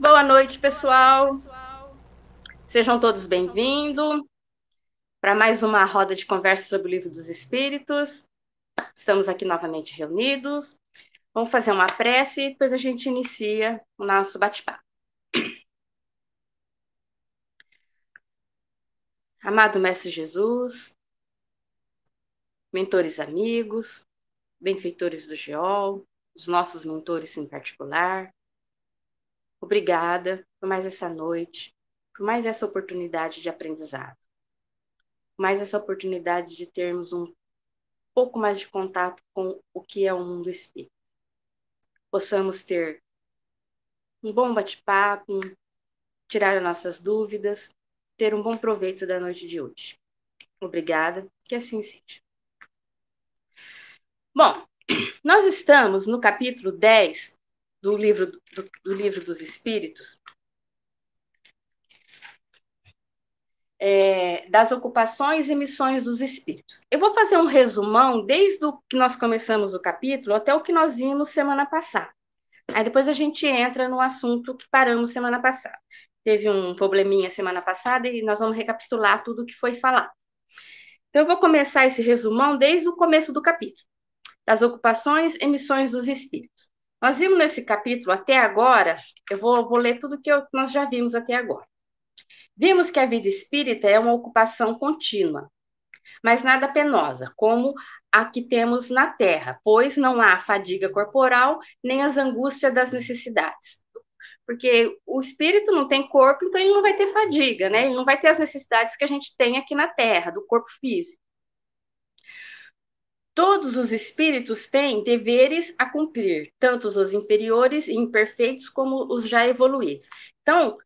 Boa noite, pessoal. Sejam todos bem-vindos para mais uma roda de conversa sobre o Livro dos Espíritos. Estamos aqui novamente reunidos. Vamos fazer uma prece e depois a gente inicia o nosso bate-papo. Amado Mestre Jesus, mentores amigos, benfeitores do GEOL, os nossos mentores em particular, obrigada por mais essa noite, por mais essa oportunidade de aprendizado, por mais essa oportunidade de termos um pouco mais de contato com o que é o mundo espírita possamos ter um bom bate-papo, tirar as nossas dúvidas, ter um bom proveito da noite de hoje. Obrigada, que assim seja. Bom, nós estamos no capítulo 10 do livro, do, do livro dos Espíritos, é, das ocupações e missões dos espíritos. Eu vou fazer um resumão desde o que nós começamos o capítulo até o que nós vimos semana passada. Aí depois a gente entra no assunto que paramos semana passada. Teve um probleminha semana passada e nós vamos recapitular tudo o que foi falado. Então, eu vou começar esse resumão desde o começo do capítulo, das ocupações e missões dos espíritos. Nós vimos nesse capítulo até agora, eu vou, vou ler tudo que eu, nós já vimos até agora. Vimos que a vida espírita é uma ocupação contínua, mas nada penosa, como a que temos na Terra, pois não há fadiga corporal nem as angústias das necessidades. Porque o espírito não tem corpo, então ele não vai ter fadiga, né? Ele não vai ter as necessidades que a gente tem aqui na Terra, do corpo físico. Todos os espíritos têm deveres a cumprir, tanto os inferiores e imperfeitos como os já evoluídos. Então,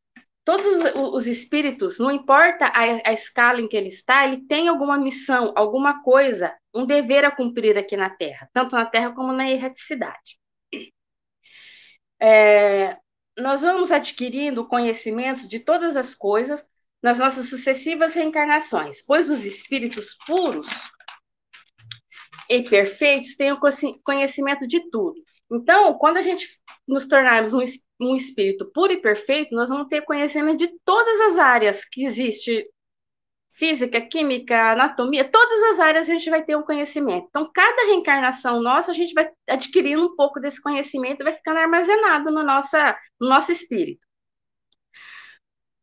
todos os espíritos, não importa a, a, escala em que ele está, ele tem alguma missão, alguma coisa, um dever a cumprir aqui na Terra, tanto na Terra como na erraticidade. É, nós vamos adquirindo conhecimento de todas as coisas nas nossas sucessivas reencarnações, pois os espíritos puros e perfeitos o conhecimento de tudo. Então, quando a gente nos tornarmos um, um espírito puro e perfeito, nós vamos ter conhecimento de todas as áreas que existe física, química, anatomia, todas as áreas a gente vai ter um conhecimento. Então, cada reencarnação nossa, a gente vai adquirindo um pouco desse conhecimento e vai ficando armazenado no, nossa, no nosso espírito.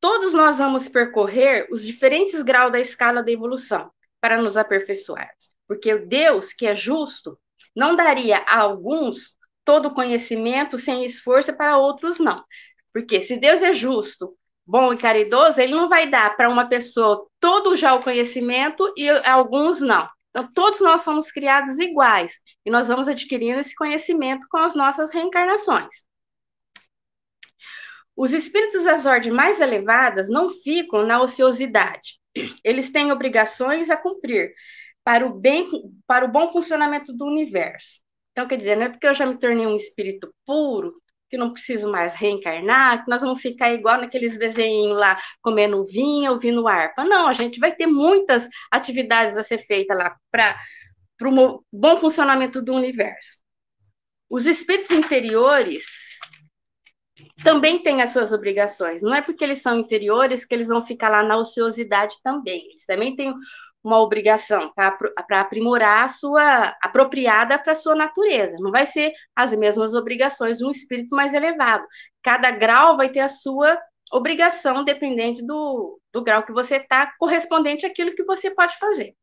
Todos nós vamos percorrer os diferentes graus da escala da evolução para nos aperfeiçoar. Porque Deus, que é justo, não daria a alguns todo o conhecimento sem esforço para outros não. Porque se Deus é justo, bom e caridoso, ele não vai dar para uma pessoa todo já o conhecimento e alguns não. Então, todos nós somos criados iguais e nós vamos adquirindo esse conhecimento com as nossas reencarnações. Os espíritos das ordens mais elevadas não ficam na ociosidade. Eles têm obrigações a cumprir para o bem, para o bom funcionamento do universo. Então, quer dizer, não é porque eu já me tornei um espírito puro que não preciso mais reencarnar, que nós vamos ficar igual naqueles desenhos lá, comendo vinho, ouvindo harpa. Não, a gente vai ter muitas atividades a ser feitas lá para o bom funcionamento do universo. Os espíritos inferiores também têm as suas obrigações. Não é porque eles são inferiores que eles vão ficar lá na ociosidade também. Eles também têm uma obrigação para aprimorar a sua apropriada para a sua natureza. Não vai ser as mesmas obrigações de um espírito mais elevado. Cada grau vai ter a sua obrigação dependente do, do grau que você está, correspondente àquilo que você pode fazer.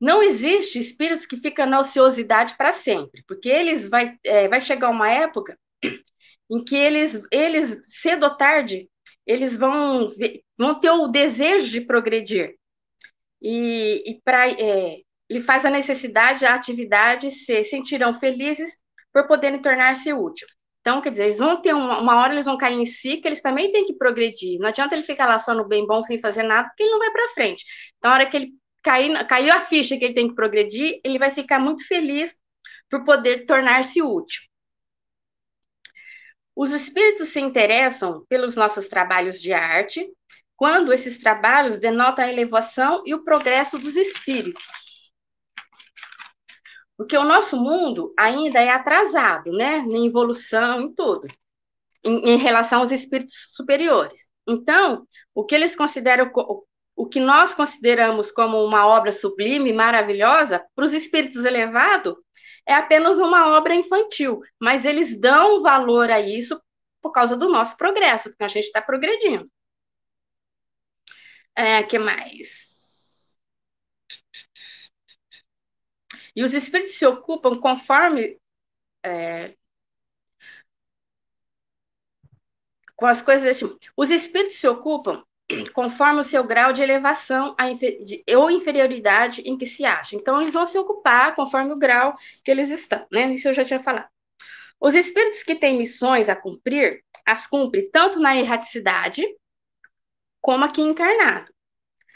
Não existe espíritos que ficam na ociosidade para sempre, porque eles vai, é, vai chegar uma época em que eles, eles cedo ou tarde, eles vão, vão ter o desejo de progredir e, e é, ele faz a necessidade, a atividade, se sentirão felizes por poderem tornar-se útil. Então, quer dizer, eles vão ter uma, uma, hora, eles vão cair em si, que eles também têm que progredir. Não adianta ele ficar lá só no bem bom sem fazer nada, porque ele não vai para frente. Então, a hora que ele cair, caiu a ficha que ele tem que progredir, ele vai ficar muito feliz por poder tornar-se útil. Os espíritos se interessam pelos nossos trabalhos de arte, quando esses trabalhos denotam a elevação e o progresso dos espíritos. Porque o nosso mundo ainda é atrasado, né? Na evolução, em tudo. em, em relação aos espíritos superiores. Então, o que eles consideram, o que nós consideramos como uma obra sublime, maravilhosa, para os espíritos elevados, é apenas uma obra infantil, mas eles dão valor a isso por causa do nosso progresso, porque a gente está progredindo. É, que mais? E os espíritos se ocupam conforme é, com as coisas deste mundo. Os espíritos se ocupam conforme o seu grau de elevação ou inferioridade em que se acha. Então, eles vão se ocupar conforme o grau que eles estão, né? Isso eu já tinha falado. Os espíritos que têm missões a cumprir, as cumpre tanto na erraticidade como aqui encarnado.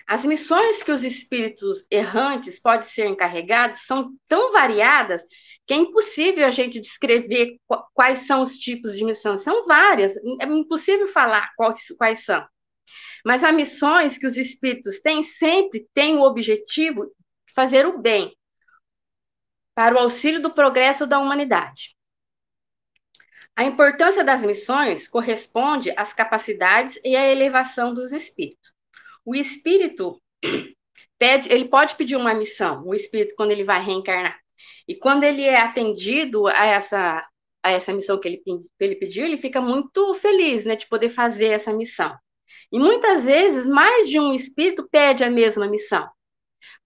As missões que os espíritos errantes podem ser encarregados são tão variadas que é impossível a gente descrever quais são os tipos de missões. São várias, é impossível falar quais, quais são. Mas as missões que os espíritos têm sempre têm o objetivo de fazer o bem para o auxílio do progresso da humanidade. A importância das missões corresponde às capacidades e à elevação dos espíritos. O espírito pede, ele pode pedir uma missão, o espírito quando ele vai reencarnar. E quando ele é atendido a essa, a essa missão que ele, ele pediu, ele fica muito feliz né, de poder fazer essa missão. E muitas vezes, mais de um espírito pede a mesma missão.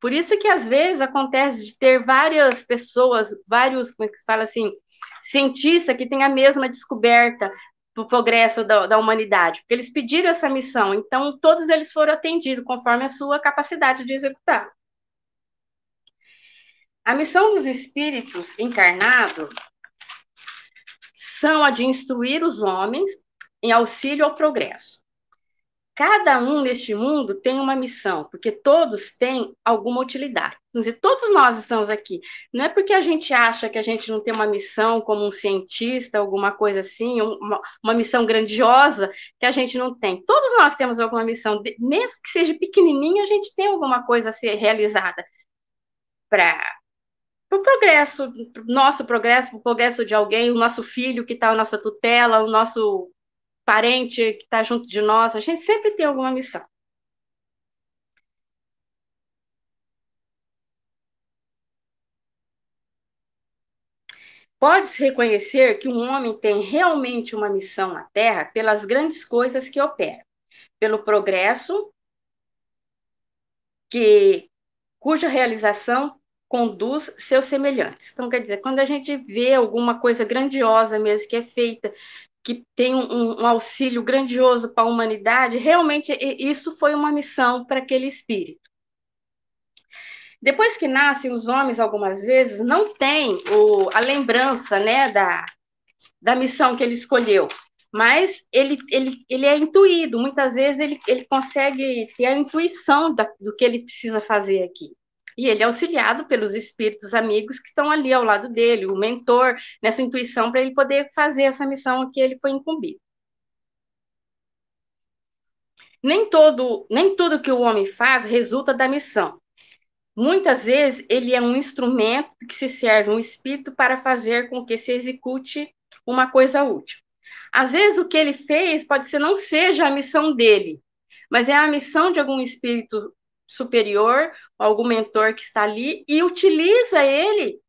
Por isso que às vezes acontece de ter várias pessoas, vários, como é que fala assim, cientistas que têm a mesma descoberta do progresso da, da, humanidade, porque eles pediram essa missão, então todos eles foram atendidos conforme a sua capacidade de executar. A missão dos espíritos encarnados são a de instruir os homens em auxílio ao progresso. Cada um neste mundo tem uma missão, porque todos têm alguma utilidade. Dizer, todos nós estamos aqui. Não é porque a gente acha que a gente não tem uma missão como um cientista, alguma coisa assim, uma, uma missão grandiosa, que a gente não tem. Todos nós temos alguma missão, mesmo que seja pequenininha, a gente tem alguma coisa a ser realizada para o progresso, nosso progresso, para o progresso de alguém, o nosso filho que está na nossa tutela, o nosso parente que está junto de nós, a gente sempre tem alguma missão. Pode-se reconhecer que um homem tem realmente uma missão na Terra pelas grandes coisas que opera, pelo progresso que cuja realização conduz seus semelhantes. Então, quer dizer, quando a gente vê alguma coisa grandiosa mesmo que é feita, que tem um, um auxílio grandioso para a humanidade, realmente isso foi uma missão para aquele espírito. Depois que nascem os homens, algumas vezes, não tem o, a lembrança né, da, da missão que ele escolheu, mas ele, ele, ele é intuído, muitas vezes ele, ele consegue ter a intuição da, do que ele precisa fazer aqui. E ele é auxiliado pelos espíritos amigos que estão ali ao lado dele, o mentor, nessa intuição para ele poder fazer essa missão que ele foi incumbido. Nem todo, nem tudo que o homem faz resulta da missão. Muitas vezes ele é um instrumento que se serve um espírito para fazer com que se execute uma coisa útil. Às vezes o que ele fez pode ser não seja a missão dele, mas é a missão de algum espírito superior, algum mentor que está ali, e utiliza ele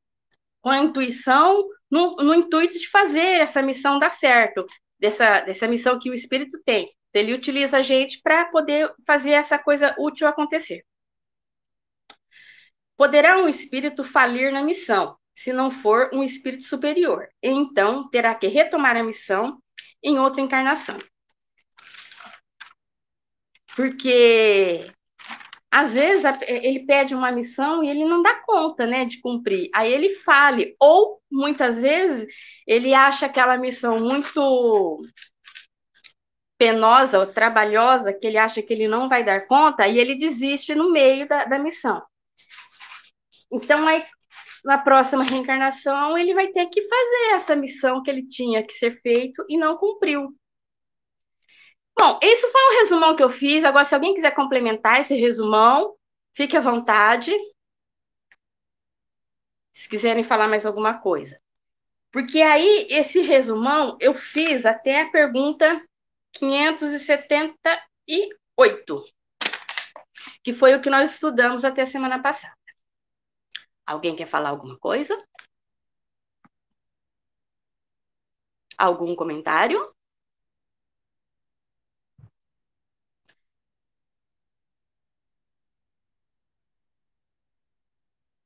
com a intuição, no, no intuito de fazer essa missão dar certo, dessa, dessa missão que o espírito tem. Ele utiliza a gente para poder fazer essa coisa útil acontecer. Poderá um espírito falir na missão, se não for um espírito superior. Então, terá que retomar a missão em outra encarnação. Porque às vezes ele pede uma missão e ele não dá conta, né, de cumprir. Aí ele fale, ou muitas vezes ele acha aquela missão muito penosa ou trabalhosa, que ele acha que ele não vai dar conta, e ele desiste no meio da, da missão. Então, aí, na próxima reencarnação, ele vai ter que fazer essa missão que ele tinha que ser feito e não cumpriu. Bom, isso foi um resumão que eu fiz. Agora, se alguém quiser complementar esse resumão, fique à vontade. Se quiserem falar mais alguma coisa. Porque aí, esse resumão, eu fiz até a pergunta 578, que foi o que nós estudamos até a semana passada. Alguém quer falar alguma coisa? Algum comentário?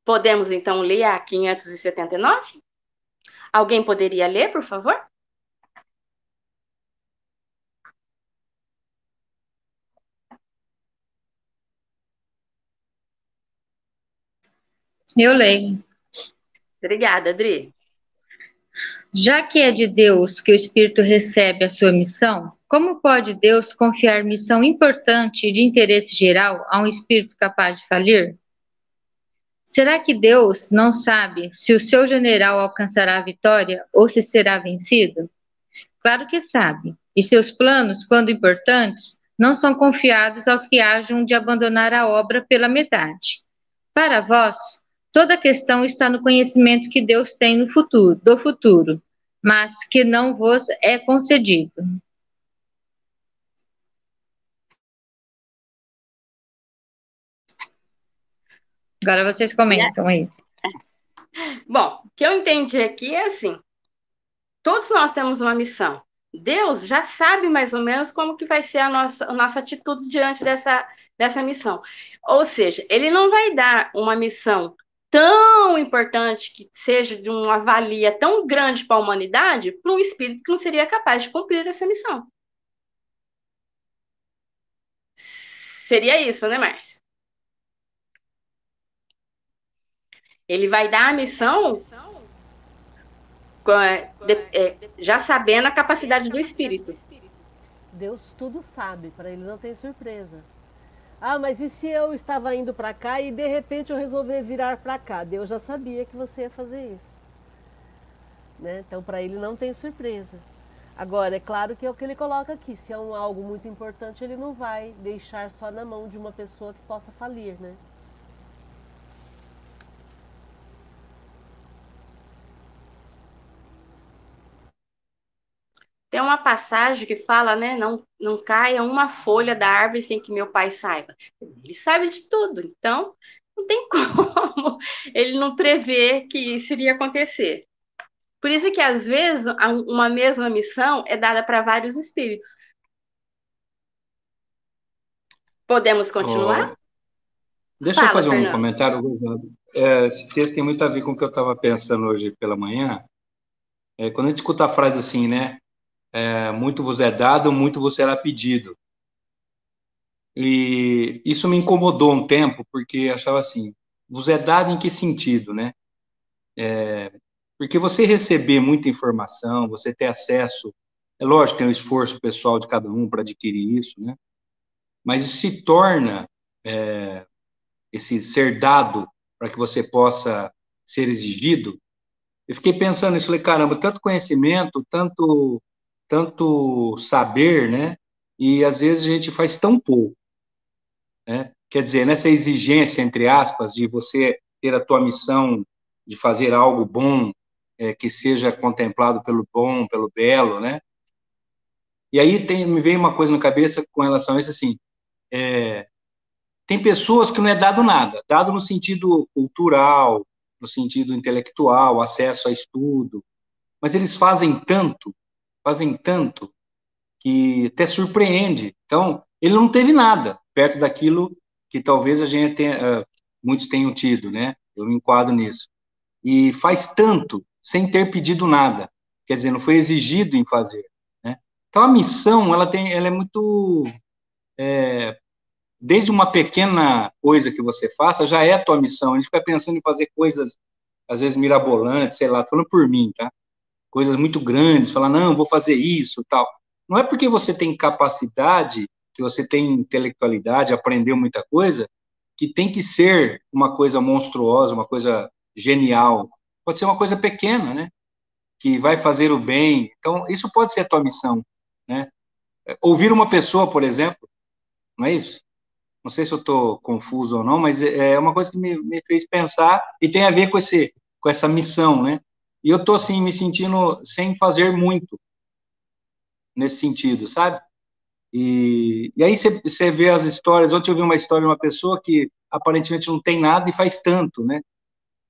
Podemos então ler a 579? Alguém poderia ler, por favor? Eu leio. Obrigada, Adri. Já que é de Deus que o Espírito recebe a sua missão, como pode Deus confiar missão importante de interesse geral a um Espírito capaz de falir? Será que Deus não sabe se o seu general alcançará a vitória ou se será vencido? Claro que sabe, e seus planos, quando importantes, não são confiados aos que hajam de abandonar a obra pela metade. Para vós, toda a questão está no conhecimento que Deus tem no futuro, do futuro, mas que não vos é concedido. Agora vocês comentam aí. Bom, o que eu entendi aqui é assim: todos nós temos uma missão. Deus já sabe mais ou menos como que vai ser a nossa, a nossa atitude diante dessa, dessa missão. Ou seja, ele não vai dar uma missão tão importante que seja de uma valia tão grande para a humanidade para um espírito que não seria capaz de cumprir essa missão. Seria isso, né, Márcia? Ele vai dar a missão é, já sabendo a capacidade do espírito. Deus tudo sabe, para ele não tem surpresa. Ah, mas e se eu estava indo para cá e de repente eu resolver virar para cá? Deus já sabia que você ia fazer isso. Né? Então, para ele não tem surpresa. Agora, é claro que é o que ele coloca aqui: se é um, algo muito importante, ele não vai deixar só na mão de uma pessoa que possa falir, né? Tem uma passagem que fala, né? Não, não caia uma folha da árvore sem que meu pai saiba. Ele sabe de tudo, então não tem como ele não prever que isso iria acontecer. Por isso que, às vezes, uma mesma missão é dada para vários espíritos. Podemos continuar? Oh, deixa Fala, eu fazer Fernando. um comentário, Rosado. É, esse texto tem muito a ver com o que eu estava pensando hoje pela manhã. É, quando a gente escuta a frase assim, né? É, muito vos é dado, muito vos será pedido. E isso me incomodou um tempo, porque achava assim, vos é dado em que sentido, né? É, porque você receber muita informação, você ter acesso, é lógico, tem o esforço pessoal de cada um para adquirir isso, né? Mas isso se torna é, esse ser dado para que você possa ser exigido. Eu fiquei pensando nisso, falei, caramba, tanto conhecimento, tanto tanto saber, né? E às vezes a gente faz tão pouco, né? Quer dizer, nessa exigência, entre aspas, de você ter a tua missão de fazer algo bom, é, que seja contemplado pelo bom, pelo belo, né? E aí tem, me veio uma coisa na cabeça com relação a isso, assim, é, tem pessoas que não é dado nada, dado no sentido cultural, no sentido intelectual, acesso a estudo, mas eles fazem tanto fazem tanto que até surpreende. Então, ele não teve nada perto daquilo que talvez a gente tenha, uh, muitos tenham tido, né? Eu me enquadro nisso. E faz tanto sem ter pedido nada. Quer dizer, não foi exigido em fazer. Né? Então, a missão, ela, tem, ela é muito... É, desde uma pequena coisa que você faça, já é a tua missão. A gente fica pensando em fazer coisas, às vezes, mirabolantes, sei lá, falando por mim, tá? Coisas muito grandes, falar, não, vou fazer isso, tal. Não é porque você tem capacidade, que você tem intelectualidade, aprendeu muita coisa, que tem que ser uma coisa monstruosa, uma coisa genial. Pode ser uma coisa pequena, né? Que vai fazer o bem. Então, isso pode ser a tua missão, né? Ouvir uma pessoa, por exemplo, não é isso? Não sei se eu estou confuso ou não, mas é uma coisa que me, me fez pensar e tem a ver com, esse, com essa missão, né? E eu tô assim me sentindo sem fazer muito nesse sentido, sabe? E, e aí você vê as histórias. Ontem eu vi uma história de uma pessoa que aparentemente não tem nada e faz tanto, né?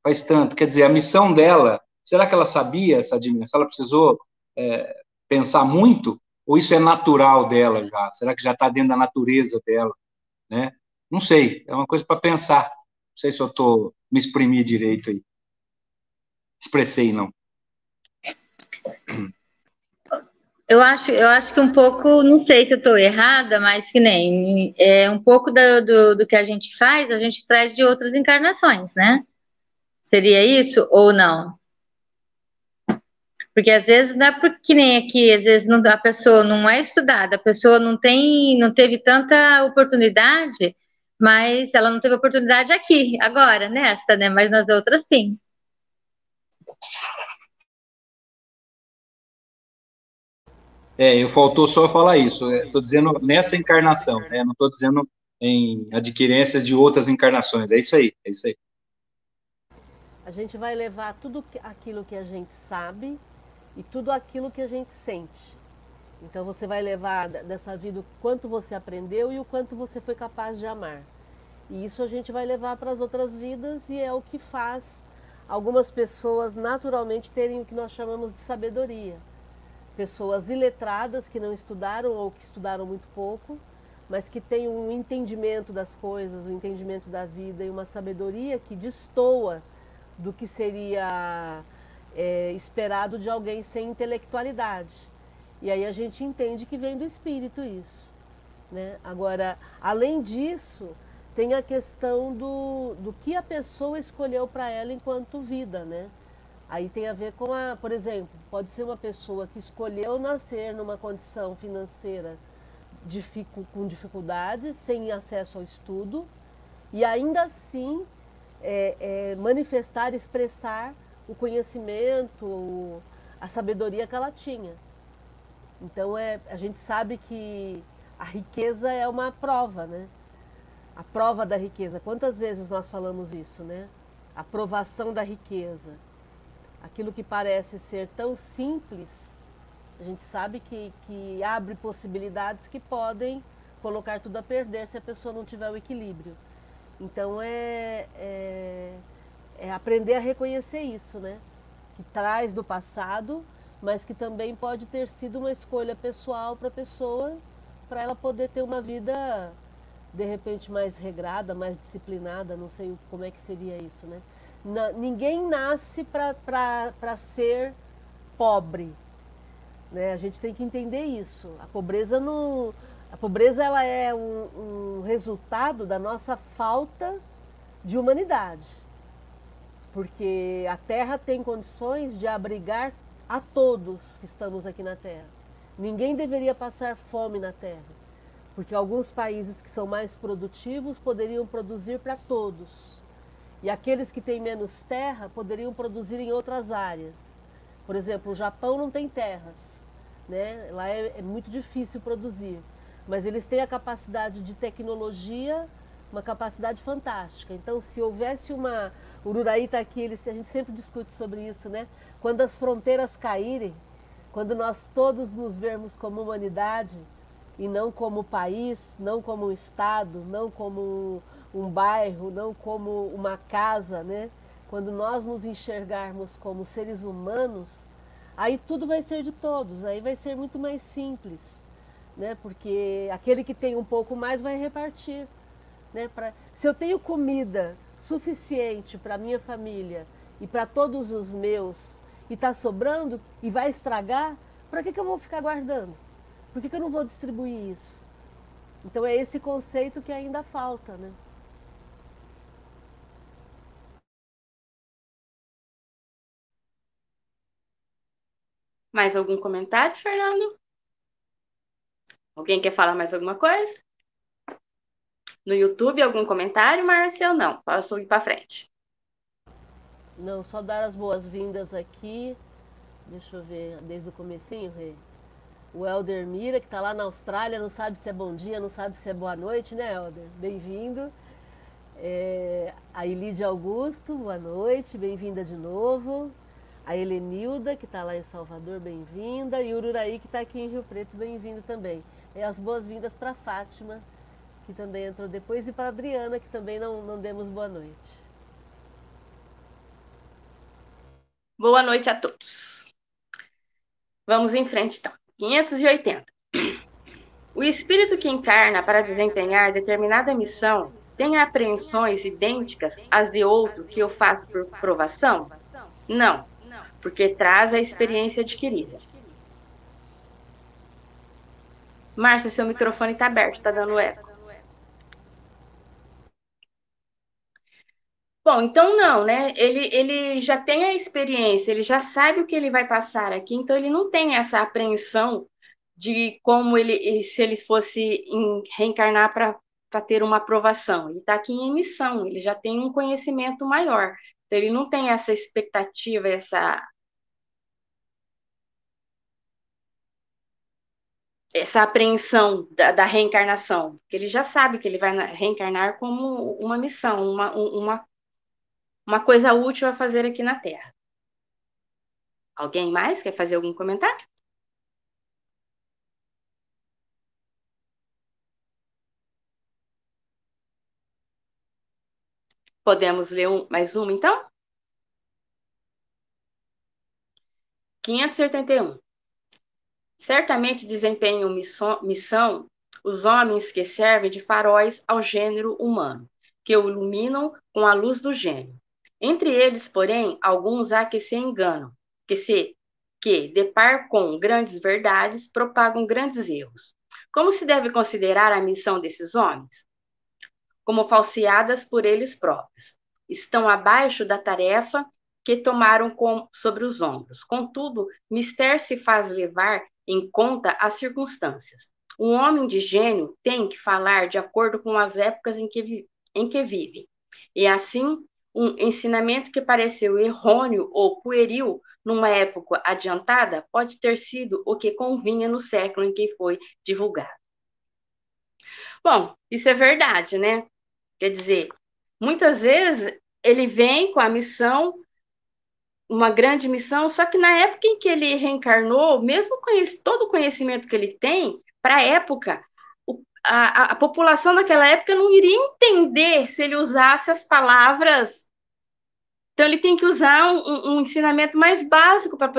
Faz tanto. Quer dizer, a missão dela, será que ela sabia essa dimensão? Ela precisou é, pensar muito? Ou isso é natural dela já? Será que já está dentro da natureza dela? Né? Não sei, é uma coisa para pensar. Não sei se eu estou me exprimir direito aí. Expressei, não. Eu acho, eu acho que um pouco, não sei se eu estou errada, mas que nem é um pouco do, do, do, que a gente faz, a gente traz de outras encarnações, né? Seria isso ou não? Porque às vezes não é porque nem aqui, às vezes não, a pessoa não é estudada, a pessoa não tem, não teve tanta oportunidade, mas ela não teve oportunidade aqui, agora, nesta, né? Mas nas outras sim. É, eu faltou só falar isso. Estou dizendo nessa encarnação, né? Não estou dizendo em adquirências de outras encarnações. É isso aí, é isso aí. A gente vai levar tudo aquilo que a gente sabe e tudo aquilo que a gente sente. Então você vai levar dessa vida o quanto você aprendeu e o quanto você foi capaz de amar. E isso a gente vai levar para as outras vidas e é o que faz algumas pessoas naturalmente terem o que nós chamamos de sabedoria. Pessoas iletradas que não estudaram ou que estudaram muito pouco, mas que têm um entendimento das coisas, um entendimento da vida e uma sabedoria que destoa do que seria é, esperado de alguém sem intelectualidade. E aí a gente entende que vem do espírito isso. Né? Agora, além disso, tem a questão do, do que a pessoa escolheu para ela enquanto vida, né? Aí tem a ver com a, por exemplo, pode ser uma pessoa que escolheu nascer numa condição financeira dificu, com dificuldades, sem acesso ao estudo, e ainda assim é, é, manifestar, expressar o conhecimento, a sabedoria que ela tinha. Então é, a gente sabe que a riqueza é uma prova, né? A prova da riqueza. Quantas vezes nós falamos isso, né? A provação da riqueza. Aquilo que parece ser tão simples, a gente sabe que, que abre possibilidades que podem colocar tudo a perder se a pessoa não tiver o equilíbrio. Então é, é é aprender a reconhecer isso, né? Que traz do passado, mas que também pode ter sido uma escolha pessoal para a pessoa, para ela poder ter uma vida de repente mais regrada, mais disciplinada, não sei como é que seria isso, né? Na, ninguém nasce para ser pobre, né? A gente tem que entender isso. A pobreza não, a pobreza ela é um, um resultado da nossa falta de humanidade porque a Terra tem condições de abrigar a todos que estamos aqui na Terra. Ninguém deveria passar fome na Terra, porque alguns países que são mais produtivos poderiam produzir para todos. E aqueles que têm menos terra poderiam produzir em outras áreas. Por exemplo, o Japão não tem terras, né? lá é, é muito difícil produzir, mas eles têm a capacidade de tecnologia uma capacidade fantástica. Então, se houvesse uma. O Ururaí está aqui, ele, a gente sempre discute sobre isso, né? Quando as fronteiras caírem, quando nós todos nos vermos como humanidade e não como país, não como estado, não como um, um bairro, não como uma casa, né? Quando nós nos enxergarmos como seres humanos, aí tudo vai ser de todos, aí vai ser muito mais simples, né? Porque aquele que tem um pouco mais vai repartir. Né, pra, se eu tenho comida suficiente para minha família e para todos os meus e está sobrando e vai estragar, para que, que eu vou ficar guardando? Por que, que eu não vou distribuir isso? Então é esse conceito que ainda falta, né? Mais algum comentário, Fernando? Alguém quer falar mais alguma coisa? No YouTube, algum comentário, Márcia, ou não? Posso ir para frente? Não, só dar as boas-vindas aqui. Deixa eu ver, desde o comecinho, Rei. O Helder Mira, que está lá na Austrália, não sabe se é bom dia, não sabe se é boa noite, né, Helder? Bem-vindo. É, a Elide Augusto, boa noite, bem-vinda de novo. A Helenilda, que está lá em Salvador, bem-vinda. E o Ururaí, que está aqui em Rio Preto, bem-vindo também. E as boas-vindas para Fátima, que também entrou depois, e para Adriana, que também não, não demos boa noite. Boa noite a todos. Vamos em frente, então. 580. O espírito que encarna para desempenhar determinada missão tem apreensões idênticas às de outro que eu faço por provação? Não, porque traz a experiência adquirida. Márcia, seu microfone está aberto, está dando eco. Bom, então não, né? Ele, ele já tem a experiência, ele já sabe o que ele vai passar aqui, então ele não tem essa apreensão de como ele, se ele fosse reencarnar para ter uma aprovação. Ele está aqui em emissão, ele já tem um conhecimento maior. Então, ele não tem essa expectativa, essa. Essa apreensão da, da reencarnação, que ele já sabe que ele vai reencarnar como uma missão, uma, uma uma coisa útil a fazer aqui na Terra. Alguém mais quer fazer algum comentário? Podemos ler um, mais uma, então? 581. Certamente desempenham missão, missão os homens que servem de faróis ao gênero humano, que o iluminam com a luz do gênio. Entre eles, porém, alguns há que se enganam, que se que, de par com grandes verdades, propagam grandes erros. Como se deve considerar a missão desses homens? Como falseadas por eles próprios. Estão abaixo da tarefa que tomaram com, sobre os ombros. Contudo, mister se faz levar em conta as circunstâncias. Um homem de gênio tem que falar de acordo com as épocas em que, em que vive. E assim, um ensinamento que pareceu errôneo ou pueril numa época adiantada pode ter sido o que convinha no século em que foi divulgado. Bom, isso é verdade, né? Quer dizer, muitas vezes ele vem com a missão, uma grande missão, só que na época em que ele reencarnou, mesmo todo o conhecimento que ele tem, para a época, a, a, população daquela época não iria entender se ele usasse as palavras então, ele tem que usar um, um ensinamento mais básico para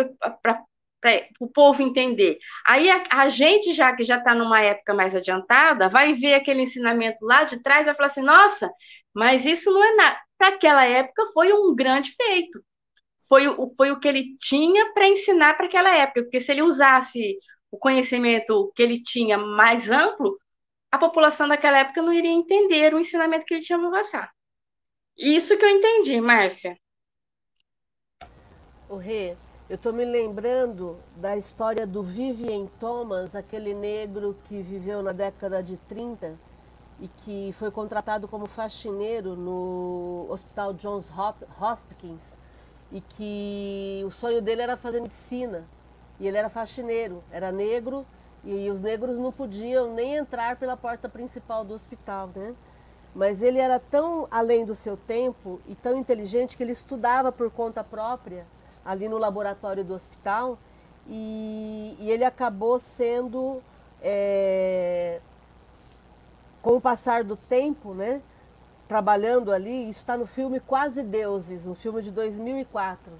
o povo entender. Aí, a, a gente, já que já está numa época mais adiantada, vai ver aquele ensinamento lá de trás e vai falar assim: nossa, mas isso não é nada. Para aquela época, foi um grande feito. Foi, o, foi o que ele tinha para ensinar para aquela época, porque se ele usasse o conhecimento que ele tinha mais amplo, a população daquela época não iria entender o ensinamento que ele tinha para passar. Isso que eu entendi, Márcia. O Rê, eu estou me lembrando da história do Vivien Thomas, aquele negro que viveu na década de 30 e que foi contratado como faxineiro no Hospital Johns Hopkins e que o sonho dele era fazer medicina e ele era faxineiro, era negro e os negros não podiam nem entrar pela porta principal do hospital, né? Mas ele era tão além do seu tempo e tão inteligente que ele estudava por conta própria ali no laboratório do hospital e, e ele acabou sendo, é, com o passar do tempo, né, trabalhando ali, isso está no filme Quase Deuses, um filme de 2004,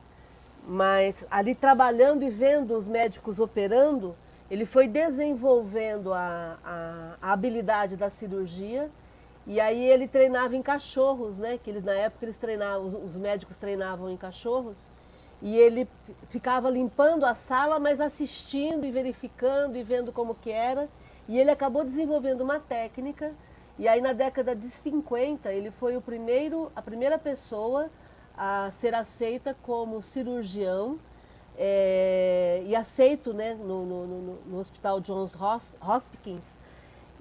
mas ali trabalhando e vendo os médicos operando, ele foi desenvolvendo a, a, a habilidade da cirurgia e aí ele treinava em cachorros, né? Que ele, na época eles treinavam, os, os médicos treinavam em cachorros e ele ficava limpando a sala, mas assistindo e verificando e vendo como que era. E ele acabou desenvolvendo uma técnica. E aí na década de 50 ele foi o primeiro, a primeira pessoa a ser aceita como cirurgião é, e aceito né, no, no, no, no Hospital Johns Hopkins.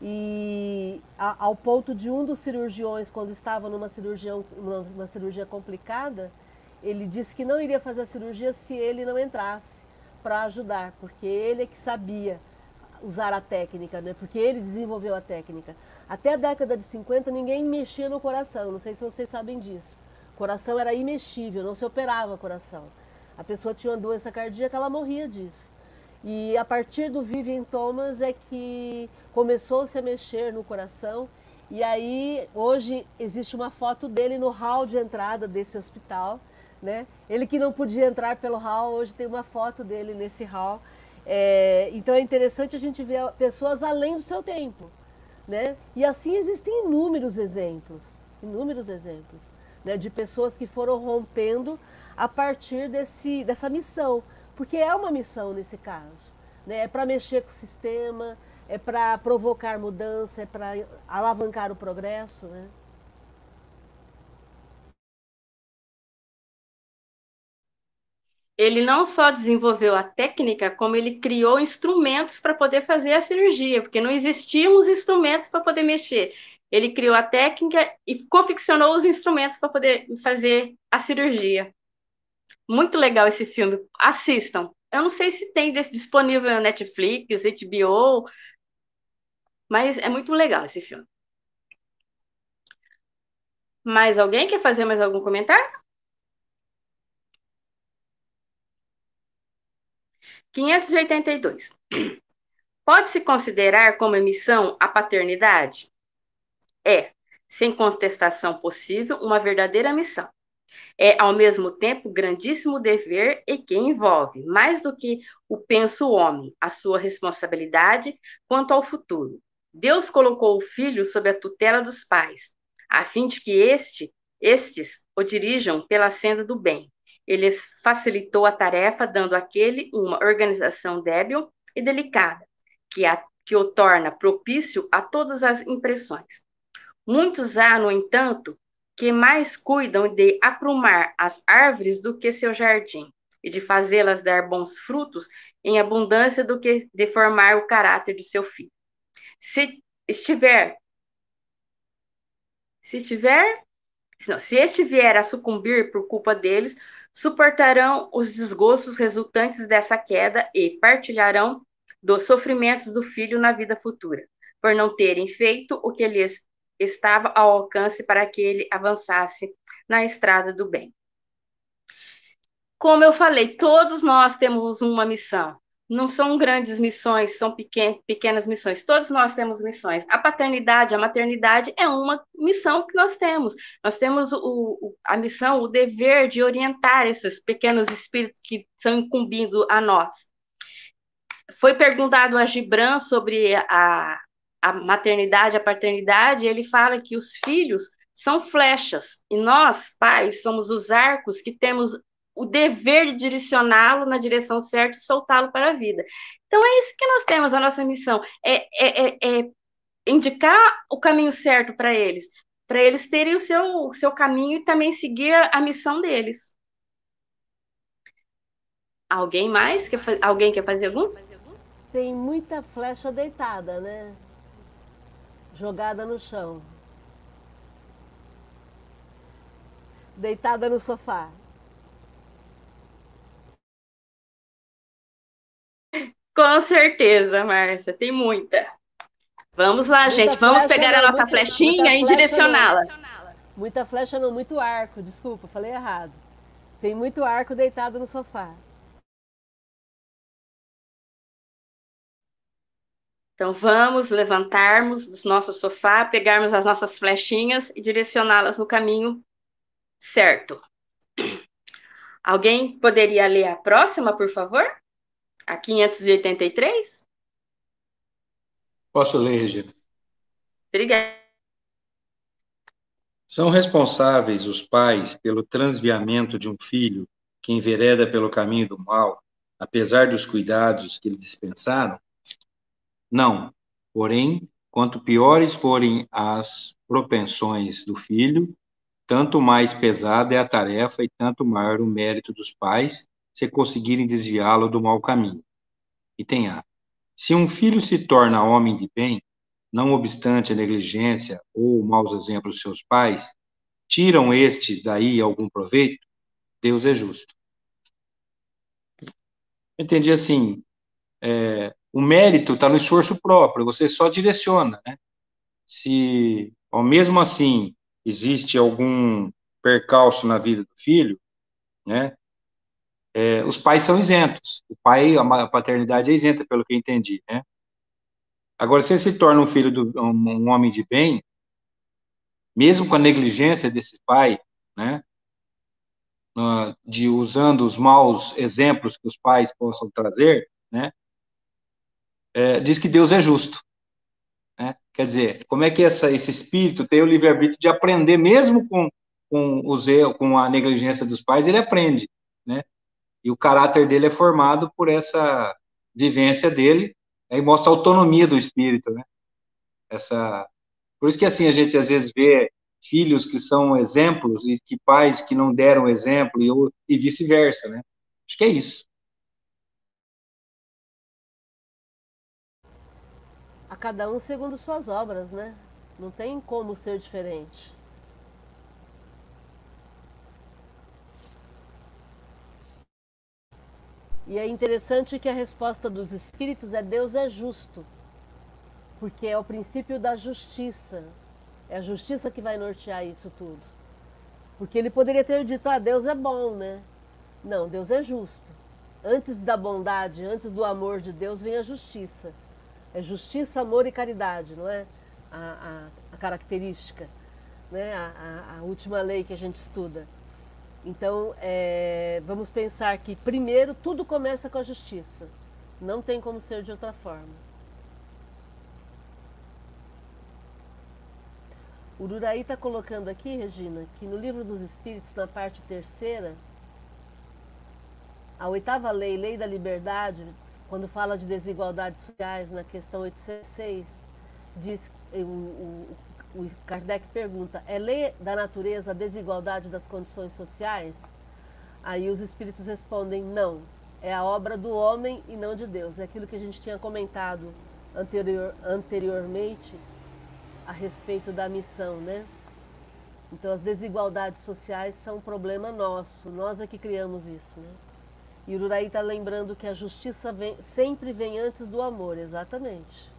E a, ao ponto de um dos cirurgiões, quando estava numa cirurgia, uma cirurgia complicada, ele disse que não iria fazer a cirurgia se ele não entrasse para ajudar, porque ele é que sabia usar a técnica, né? porque ele desenvolveu a técnica. Até a década de 50 ninguém mexia no coração, não sei se vocês sabem disso. O coração era imexível, não se operava o coração. A pessoa tinha uma doença cardíaca, ela morria disso. E a partir do Vivian Thomas é que começou-se a mexer no coração. E aí, hoje, existe uma foto dele no hall de entrada desse hospital. Né? Ele que não podia entrar pelo hall, hoje tem uma foto dele nesse hall. É, então é interessante a gente ver pessoas além do seu tempo. Né? E assim existem inúmeros exemplos, inúmeros exemplos né, de pessoas que foram rompendo a partir desse, dessa missão, porque é uma missão nesse caso. Né? É para mexer com o sistema, é para provocar mudança, é para alavancar o progresso. Né? Ele não só desenvolveu a técnica, como ele criou instrumentos para poder fazer a cirurgia, porque não existiam os instrumentos para poder mexer. Ele criou a técnica e confeccionou os instrumentos para poder fazer a cirurgia. Muito legal esse filme. Assistam. Eu não sei se tem disponível na Netflix, HBO, mas é muito legal esse filme. Mais alguém quer fazer mais algum comentário? 582. Pode-se considerar como missão a paternidade? É, sem contestação possível, uma verdadeira missão. É, ao mesmo tempo, grandíssimo dever e que envolve, mais do que o penso homem, a sua responsabilidade quanto ao futuro. Deus colocou o filho sob a tutela dos pais, a fim de que este, estes o dirijam pela senda do bem, ele facilitou a tarefa, dando àquele uma organização débil e delicada, que, a, que o torna propício a todas as impressões. Muitos há, no entanto, que mais cuidam de aprumar as árvores do que seu jardim, e de fazê-las dar bons frutos em abundância do que de formar o caráter de seu filho. Se estiver se tiver, não, se este vier a sucumbir por culpa deles, suportarão os desgostos resultantes dessa queda e partilharão dos sofrimentos do filho na vida futura, por não terem feito o que lhes estava ao alcance para que ele avançasse na estrada do bem. Como eu falei, todos nós temos uma missão não são grandes missões, são pequen pequenas missões. Todos nós temos missões. A paternidade, a maternidade é uma missão que nós temos. Nós temos o, o, a missão, o dever de orientar esses pequenos espíritos que são incumbindo a nós. Foi perguntado a Gibran sobre a, a maternidade, a paternidade, ele fala que os filhos são flechas, e nós, pais, somos os arcos que temos o dever de direcioná-lo na direção certa e soltá-lo para a vida. Então é isso que nós temos, a nossa missão, é, é, é, é indicar o caminho certo para eles, para eles terem o seu, seu caminho e também seguir a, missão deles. Alguém mais? Quer, alguém quer fazer algum? Tem muita flecha deitada, né? Jogada no chão. Deitada no sofá. Com certeza, Márcia, tem muita. Vamos lá, muita gente, vamos pegar não, a nossa muita, flechinha e direcioná-la. Muita flecha não, muito arco, desculpa, falei errado. Tem muito arco deitado no sofá. Então vamos levantarmos do nosso sofá, pegarmos as nossas flechinhas e direcioná-las no caminho certo. Alguém poderia ler a próxima, por favor? A 583? Posso ler, Regina? Obrigada. São responsáveis os pais pelo transviamento de um filho que envereda pelo caminho do mal, apesar dos cuidados que lhe dispensaram? Não. Porém, quanto piores forem as propensões do filho, tanto mais pesada é a tarefa e tanto maior o mérito dos pais se conseguirem desviá-lo do mau caminho. E tem A. Se um filho se torna homem de bem, não obstante a negligência ou maus exemplos de seus pais, tiram este daí algum proveito, Deus é justo. entendi assim, é, o mérito está no esforço próprio, você só direciona, né? Se, ao mesmo assim, existe algum percalço na vida do filho, né? É, os pais são isentos. O pai, a paternidade é isenta, pelo que eu entendi, né? Agora, se ele se torna um filho, do, um, um homem de bem, mesmo com a negligência desse pai, né? De usando os maus exemplos que os pais possam trazer, né? É, diz que Deus é justo. Né? Quer dizer, como é que essa, esse espírito tem o livre-arbítrio de aprender, mesmo com, com, os, com a negligência dos pais, ele aprende, né? E o caráter dele é formado por essa vivência dele, aí mostra a autonomia do espírito, né? Essa, por isso que assim a gente às vezes vê filhos que são exemplos e que pais que não deram exemplo e, e vice-versa, né? Acho que é isso. A cada um segundo suas obras, né? Não tem como ser diferente. E é interessante que a resposta dos espíritos é Deus é justo, porque é o princípio da justiça. É a justiça que vai nortear isso tudo. Porque ele poderia ter dito, ah, Deus é bom, né? Não, Deus é justo. Antes da bondade, antes do amor de Deus, vem a justiça. É justiça, amor e caridade, não é? A, a, a característica, né? A, a, a última lei que a gente estuda. Então, é, vamos pensar que, primeiro, tudo começa com a justiça. Não tem como ser de outra forma. O Ururaí está colocando aqui, Regina, que no livro dos Espíritos, na parte terceira, a oitava lei, lei da liberdade, quando fala de desigualdades sociais, na questão 806, diz, o, o, o Kardec pergunta: é lei da natureza a desigualdade das condições sociais? Aí os espíritos respondem: não, é a obra do homem e não de Deus. É aquilo que a gente tinha comentado anterior, anteriormente a respeito da missão, né? Então as desigualdades sociais são um problema nosso, nós é que criamos isso, né? E Ururaí está lembrando que a justiça vem, sempre vem antes do amor, exatamente.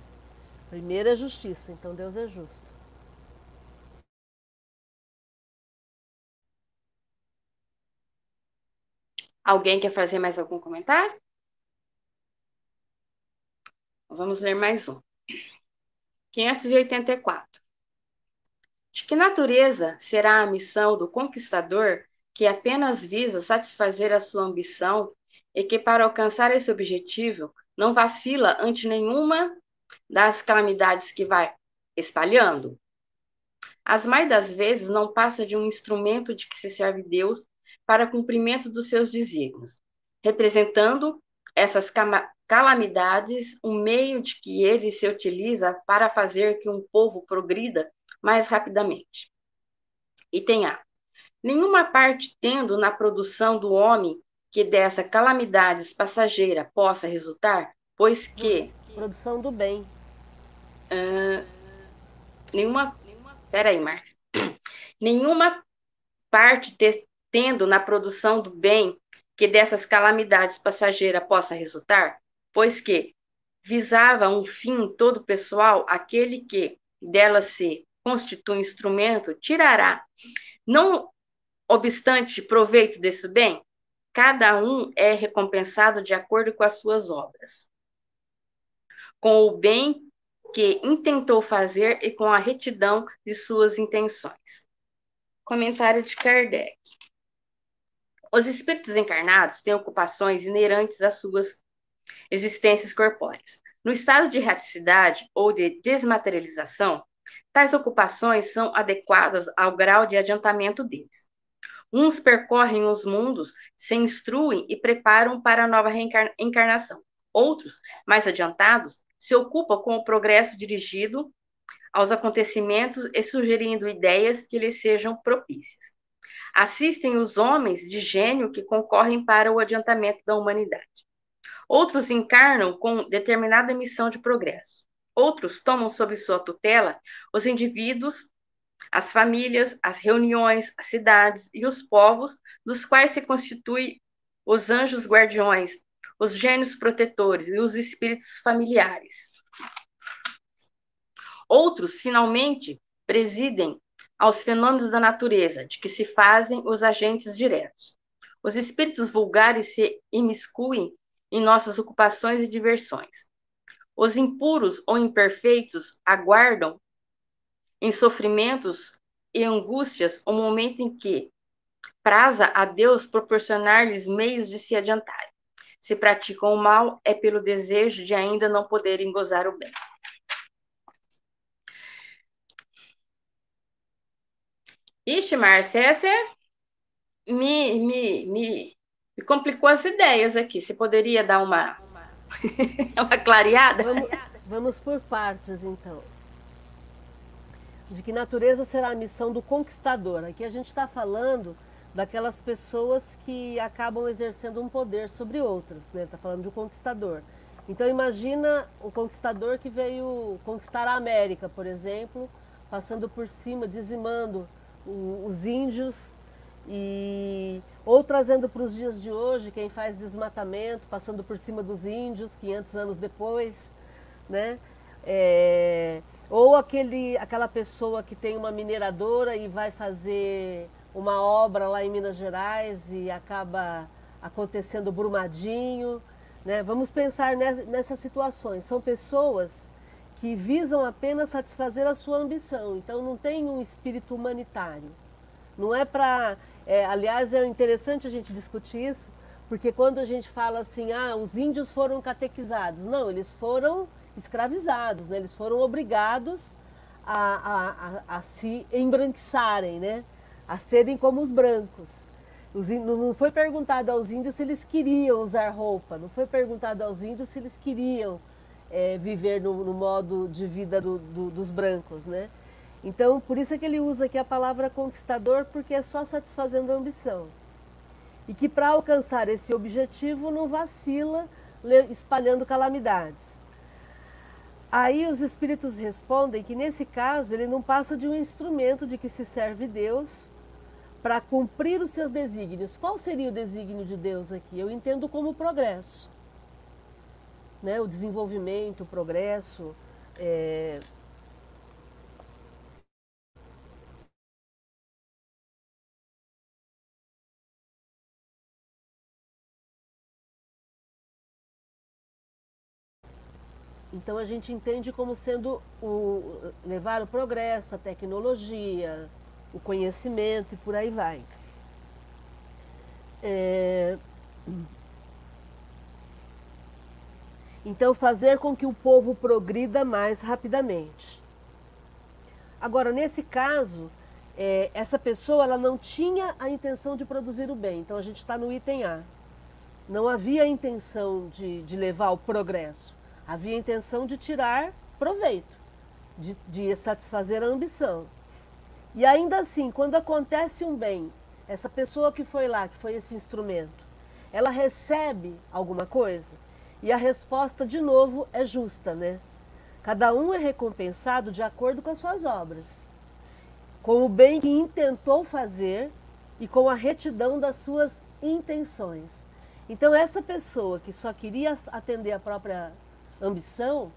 Primeiro é justiça, então Deus é justo. Alguém quer fazer mais algum comentário? Vamos ler mais um. 584. De que natureza será a missão do conquistador que apenas visa satisfazer a sua ambição e que, para alcançar esse objetivo, não vacila ante nenhuma das calamidades que vai espalhando? As mais das vezes não passa de um instrumento de que se serve Deus para cumprimento dos seus desígnios, representando essas calamidades um meio de que ele se utiliza para fazer que um povo progrida mais rapidamente. Item A. Nenhuma parte tendo na produção do homem que dessa calamidades passageira possa resultar, pois que... Produção do bem. Uh, nenhuma... Peraí, Márcia. Nenhuma parte te, tendo na produção do bem que dessas calamidades passageiras possa resultar, pois que visava um fim todo pessoal, aquele que dela se constitui instrumento, tirará, não obstante proveito desse bem, cada um é recompensado de acordo com as suas obras, com o bem que intentou fazer e com a retidão de suas intenções. Comentário de Kardec. Os espíritos encarnados têm ocupações inerentes às suas existências corpóreas. No estado de raticidade ou de desmaterialização, tais ocupações são adequadas ao grau de adiantamento deles. Uns percorrem os mundos, se instruem e preparam para a nova reencarnação. Outros, mais adiantados, se ocupam com o progresso dirigido aos acontecimentos e sugerindo ideias que lhes sejam propícias assistem os homens de gênio que concorrem para o adiantamento da humanidade. Outros encarnam com determinada missão de progresso. Outros tomam sob sua tutela os indivíduos, as famílias, as reuniões, as cidades e os povos, dos quais se constituem os anjos guardiões, os gênios protetores e os espíritos familiares. Outros, finalmente, presidem aos fenômenos da natureza, de que se fazem os agentes diretos. Os espíritos vulgares se imiscuem em nossas ocupações e diversões. Os impuros ou imperfeitos aguardam em sofrimentos e angústias o momento em que praza a Deus proporcionar-lhes meios de se adiantarem. Se praticam o mal, é pelo desejo de ainda não poderem gozar o bem. Ixi, Márcia, essa é... me, me, me, me complicou as ideias aqui. Você poderia dar uma, uma clareada? Vamos, vamos por partes, então. De que natureza será a missão do conquistador? Aqui a gente está falando daquelas pessoas que acabam exercendo um poder sobre outras, né? Está falando de um conquistador. Então imagina o conquistador que veio conquistar a América, por exemplo, passando por cima, dizimando os índios e ou trazendo para os dias de hoje quem faz desmatamento, passando por cima dos índios 500 anos depois, né? É, ou aquele, aquela pessoa que tem uma mineradora e vai fazer uma obra lá em Minas Gerais e acaba acontecendo Brumadinho. Né? Vamos pensar nessas situações. São pessoas que visam apenas satisfazer a sua ambição. Então não tem um espírito humanitário. Não é para. É, aliás, é interessante a gente discutir isso, porque quando a gente fala assim, ah, os índios foram catequizados, não, eles foram escravizados, né? eles foram obrigados a, a, a, a se embranquiçarem, né? a serem como os brancos. Os, não foi perguntado aos índios se eles queriam usar roupa, não foi perguntado aos índios se eles queriam é, viver no, no, modo de vida do, do, dos brancos, né? Então, por isso é que ele usa aqui a palavra conquistador, porque é só satisfazendo a ambição. E que para alcançar esse objetivo não vacila espalhando calamidades. Aí os espíritos respondem que nesse caso ele não passa de um instrumento de que se serve Deus para cumprir os seus desígnios. Qual seria o desígnio de Deus aqui? Eu entendo como progresso né, o desenvolvimento, o progresso. É... Então a gente entende como sendo o levar o progresso, a tecnologia, o conhecimento e por aí vai. É... Então, fazer com que o povo progrida mais rapidamente. Agora, nesse caso, é, essa pessoa ela não tinha a intenção de produzir o bem. Então, a gente está no item A. Não havia intenção de, de levar ao progresso. Havia intenção de tirar proveito, de, de satisfazer a ambição. E ainda assim, quando acontece um bem, essa pessoa que foi lá, que foi esse instrumento, ela recebe alguma coisa? E a resposta, de novo, é justa, né? Cada um é recompensado de acordo com as suas obras, com o bem que intentou fazer e com a retidão das suas intenções. Então, essa pessoa que só queria atender a própria ambição,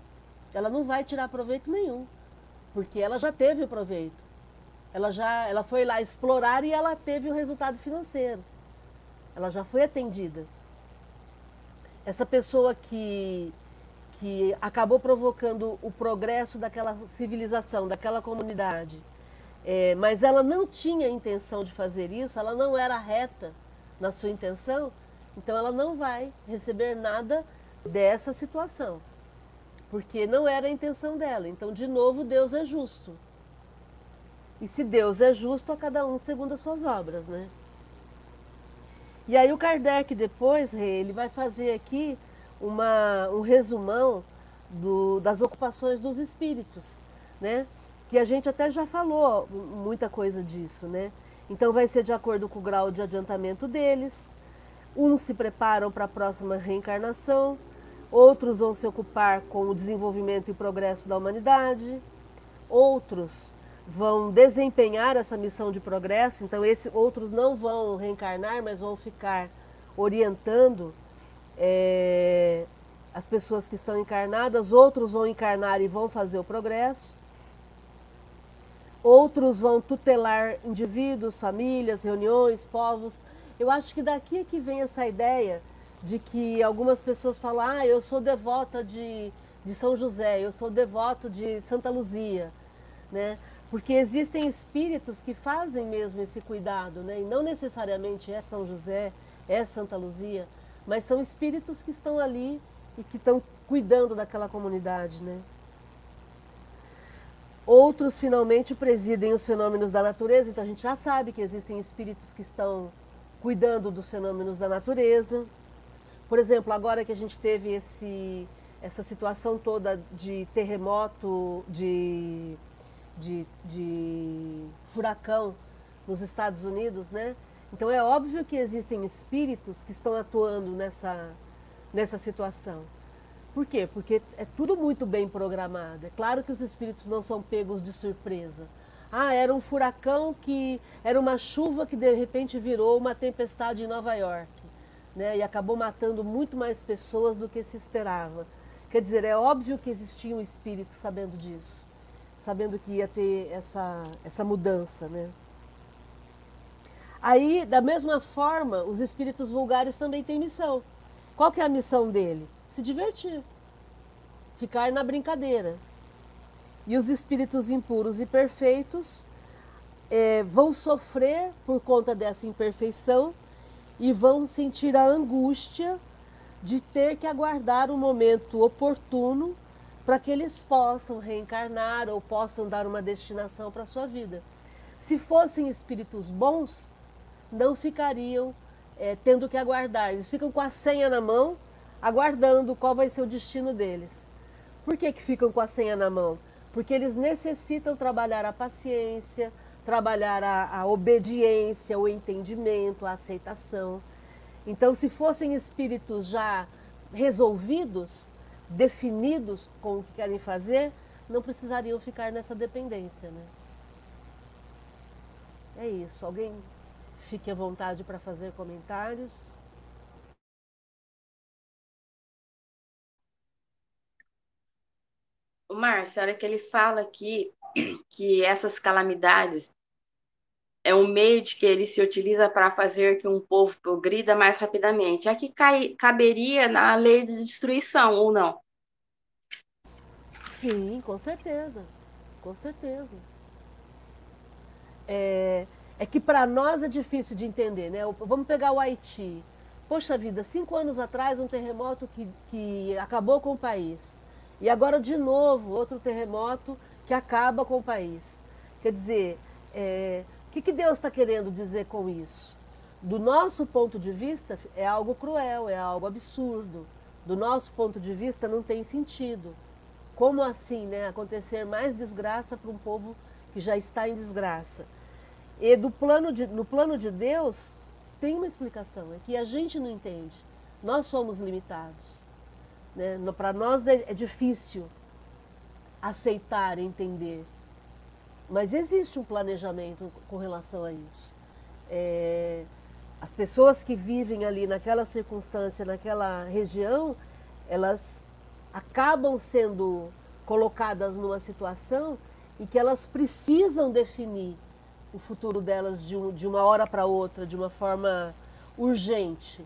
ela não vai tirar proveito nenhum, porque ela já teve o proveito. Ela já ela foi lá explorar e ela teve o resultado financeiro. Ela já foi atendida essa pessoa que, que acabou provocando o progresso daquela civilização, daquela comunidade, é, mas ela não tinha intenção de fazer isso, ela não era reta na sua intenção, então ela não vai receber nada dessa situação, porque não era a intenção dela. Então, de novo, Deus é justo. E se Deus é justo, a cada um segundo as suas obras, né? E aí o Kardec depois, ele vai fazer aqui uma, um resumão do, das ocupações dos espíritos, né? Que a gente até já falou muita coisa disso, né? Então vai ser de acordo com o grau de adiantamento deles. Uns se preparam para a próxima reencarnação, outros vão se ocupar com o desenvolvimento e progresso da humanidade, outros vão desempenhar essa missão de progresso, então esses outros não vão reencarnar, mas vão ficar orientando é, as pessoas que estão encarnadas, outros vão encarnar e vão fazer o progresso, outros vão tutelar indivíduos, famílias, reuniões, povos. Eu acho que daqui é que vem essa ideia de que algumas pessoas falam, ah, eu sou devota de, de São José, eu sou devoto de Santa Luzia, né? Porque existem espíritos que fazem mesmo esse cuidado, né? E não necessariamente é São José, é Santa Luzia, mas são espíritos que estão ali e que estão cuidando daquela comunidade, né? Outros finalmente presidem os fenômenos da natureza, então a gente já sabe que existem espíritos que estão cuidando dos fenômenos da natureza. Por exemplo, agora que a gente teve esse, essa situação toda de terremoto, de, de, de furacão nos Estados Unidos, né? Então é óbvio que existem espíritos que estão atuando nessa, nessa situação. Por quê? Porque é tudo muito bem programado. É claro que os espíritos não são pegos de surpresa. Ah, era um furacão que era uma chuva que de repente virou uma tempestade em Nova York, né? E acabou matando muito mais pessoas do que se esperava. Quer dizer, é óbvio que existia um espírito sabendo disso, sabendo que ia ter essa essa mudança, né? Aí, da mesma forma, os espíritos vulgares também têm missão. Qual que é a missão dele? se divertir, ficar na brincadeira. E os espíritos impuros e perfeitos é, vão sofrer por conta dessa imperfeição e vão sentir a angústia de ter que aguardar o momento oportuno para que eles possam reencarnar ou possam dar uma destinação para a sua vida. Se fossem espíritos bons, não ficariam é, tendo que aguardar. Eles ficam com a senha na mão aguardando qual vai ser o destino deles. Por que, que ficam com a senha na mão? Porque eles necessitam trabalhar a paciência, trabalhar a, a obediência, o entendimento, a aceitação. Então, se fossem espíritos já resolvidos, definidos com o que querem fazer, não precisariam ficar nessa dependência. Né? É isso. Alguém fique à vontade para fazer comentários. Márcio, a hora que ele fala aqui que essas calamidades é um meio de que ele se utiliza para fazer que um povo progrida mais rapidamente. Aqui cai, caberia na lei de destruição, ou não? Sim, com certeza. Com certeza. É, é que para nós é difícil de entender, né? Vamos pegar o Haiti. Poxa vida, cinco anos atrás, um terremoto que, que acabou com o país. E agora, de novo, outro terremoto que acaba com o país. Quer dizer, é, o que, que Deus está querendo dizer com isso? Do nosso ponto de vista, é algo cruel, é algo absurdo. Do nosso ponto de vista, não tem sentido. Como assim, né? Acontecer mais desgraça para um povo que já está em desgraça. E do plano de, no plano de Deus, tem uma explicação, é que a gente não entende. Nós somos limitados. Né? Para nós é, é difícil aceitar, entender. Mas existe um planejamento com relação a isso. É, as pessoas que vivem ali naquela circunstância, naquela região, elas acabam sendo colocadas numa situação em que elas precisam definir o futuro delas de, um, de uma hora para outra, de uma forma urgente.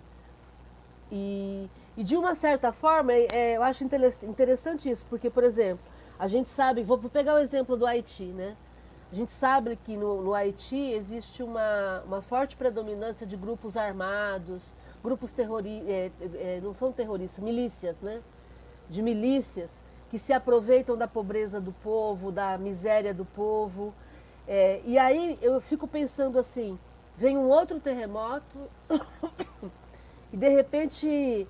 E, e de uma certa forma, é, é eu acho interessante isso, porque, por exemplo, a gente sabe, vou pegar o exemplo do Haiti, né? A gente sabe que no, no Haiti existe uma, uma forte predominância de grupos armados, grupos terroristas, é, é, não são terroristas, milícias, né? De milícias que se aproveitam da pobreza do povo, da miséria do povo. É, e aí eu fico pensando assim, vem um outro terremoto e de repente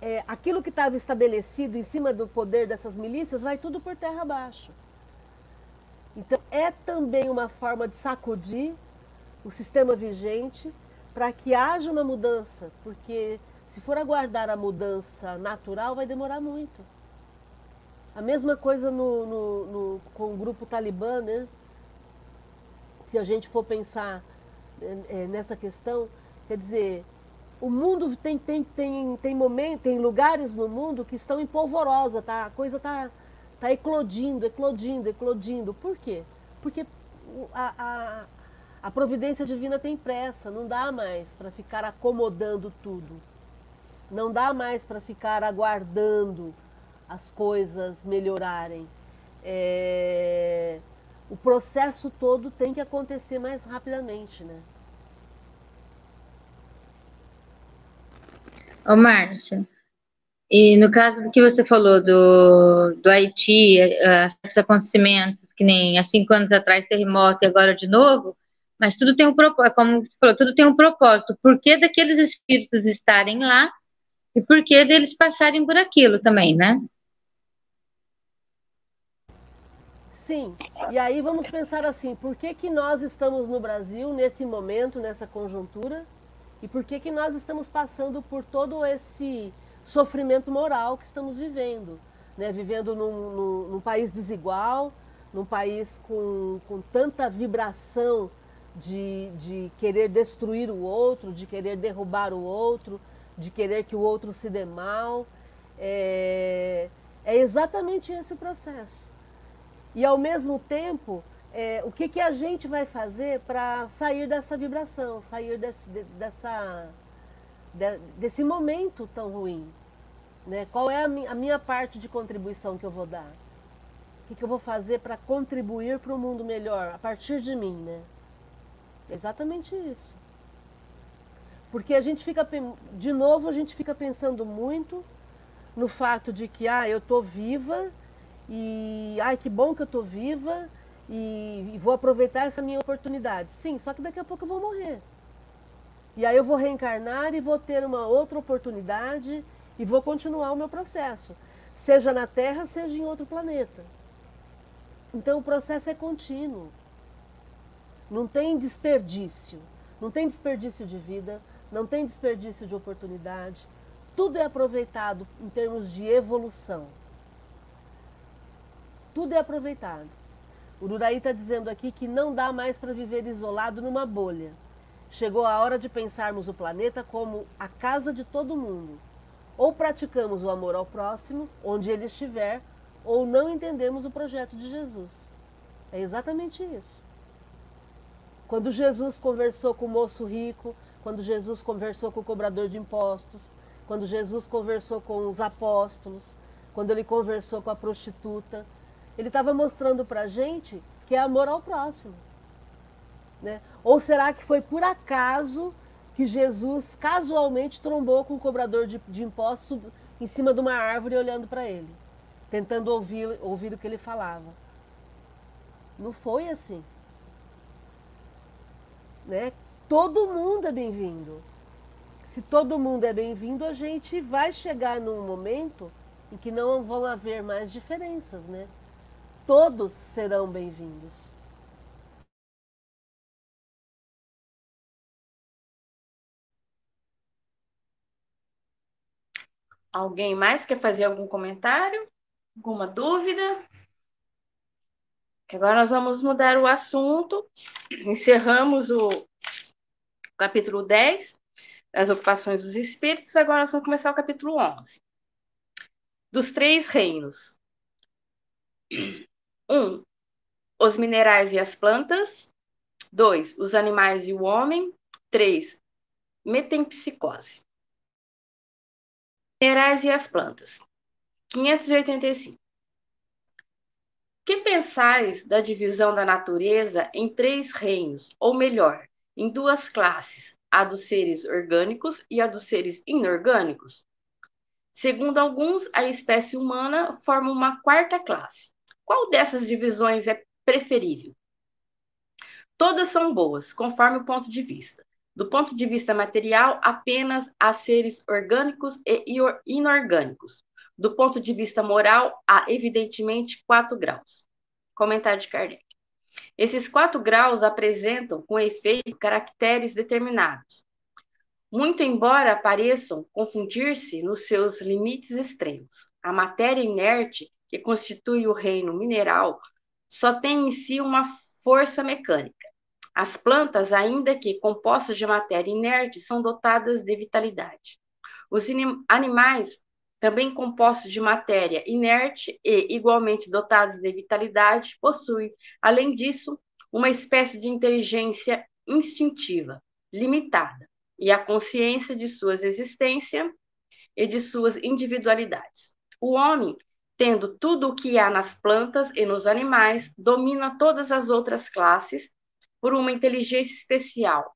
é, aquilo que estava estabelecido em cima do poder dessas milícias vai tudo por terra abaixo. Então, é também uma forma de sacudir o sistema vigente para que haja uma mudança, porque se for aguardar a mudança natural, vai demorar muito. A mesma coisa no, no, no, com o grupo Talibã, né? Se a gente for pensar é, nessa questão, quer dizer, o mundo tem, tem, tem, tem momentos, tem lugares no mundo que estão em polvorosa, tá? A coisa está tá eclodindo, eclodindo, eclodindo. Por quê? Porque a, a, A providência divina tem pressa, não dá mais para ficar acomodando tudo. Não dá mais para ficar aguardando as coisas melhorarem. É... O processo todo tem que acontecer mais rapidamente, né? Ô, Márcia, e no caso do que você falou do, do Haiti, uh, certos acontecimentos, que nem há cinco anos atrás terremoto e agora de novo, mas tudo tem um propósito, é como você falou, tudo tem um propósito. Por que daqueles espíritos estarem lá e por que deles passarem por aquilo também, né? Sim, e aí vamos pensar assim, por que, que nós estamos no Brasil nesse momento, nessa conjuntura, e por que, que nós estamos passando por todo esse sofrimento moral que estamos vivendo, né? vivendo num, num, num país desigual, num país com, com tanta vibração de, de querer destruir o outro, de querer derrubar o outro, de querer que o outro se dê mal. É, é exatamente esse o processo. E ao mesmo tempo, é, o que, que a gente vai fazer para sair dessa vibração, sair desse, dessa, de, desse momento tão ruim? Né? Qual é a minha, a minha parte de contribuição que eu vou dar? O que, que eu vou fazer para contribuir para um mundo melhor a partir de mim? Né? Exatamente isso. Porque a gente fica, de novo, a gente fica pensando muito no fato de que, ah, eu estou viva e, ai, que bom que eu estou viva e, e, vou aproveitar essa minha oportunidade. Sim, só que daqui a pouco eu vou morrer. E aí eu vou reencarnar e vou ter uma outra oportunidade e vou continuar o meu processo, seja na Terra, seja em outro planeta. Então o processo é contínuo. Não tem desperdício. Não tem desperdício de vida, não tem desperdício de oportunidade. Tudo é aproveitado em termos de evolução. Tudo é aproveitado. O Uraí está dizendo aqui que não dá mais para viver isolado numa bolha. Chegou a hora de pensarmos o planeta como a casa de todo mundo. Ou praticamos o amor ao próximo, onde ele estiver, ou não entendemos o projeto de Jesus. É exatamente isso. Quando Jesus conversou com o moço rico, quando Jesus conversou com o cobrador de impostos, quando Jesus conversou com os apóstolos, quando ele conversou com a prostituta, ele estava mostrando para a gente que é amor ao próximo. Né? Ou será que foi por acaso que Jesus casualmente trombou com o cobrador de, de impostos em cima de uma árvore olhando para ele, tentando ouvir, ouvir o que ele falava? Não foi assim né? Todo mundo é bem-vindo. Se todo mundo é bem-vindo, a gente vai chegar num momento em que não vão haver mais diferenças, né? Todos serão bem-vindos. Alguém mais quer fazer algum comentário? Alguma dúvida? Agora nós vamos mudar o assunto. Encerramos o capítulo 10, as ocupações dos espíritos. Agora nós vamos começar o capítulo 11. Dos três reinos. 1. Um, os minerais e as plantas. 2. Os animais e o homem. 3. Metempsicose. Minerais e as plantas. 585. Que pensais da divisão da natureza em três reinos, ou melhor, em duas classes, a dos seres orgânicos e a dos seres inorgânicos? Segundo alguns, a espécie humana forma uma quarta classe. Qual dessas divisões é preferível? Todas são boas, conforme o ponto de vista. Do ponto de vista material, apenas há seres orgânicos e inorgânicos. Do ponto de vista moral, há evidentemente quatro graus. Comentário de Kardec. Esses quatro graus apresentam, com efeito, caracteres determinados. Muito embora pareçam confundir-se nos seus limites extremos. A matéria inerte, que constitui o reino mineral, só tem em si uma força mecânica. As plantas, ainda que compostas de matéria inerte, são dotadas de vitalidade. Os animais também compostos de matéria inerte e igualmente dotados de vitalidade, possui, além disso, uma espécie de inteligência instintiva, limitada, e a consciência de suas existência e de suas individualidades. O homem, tendo tudo o que há nas plantas e nos animais, domina todas as outras classes por uma inteligência especial,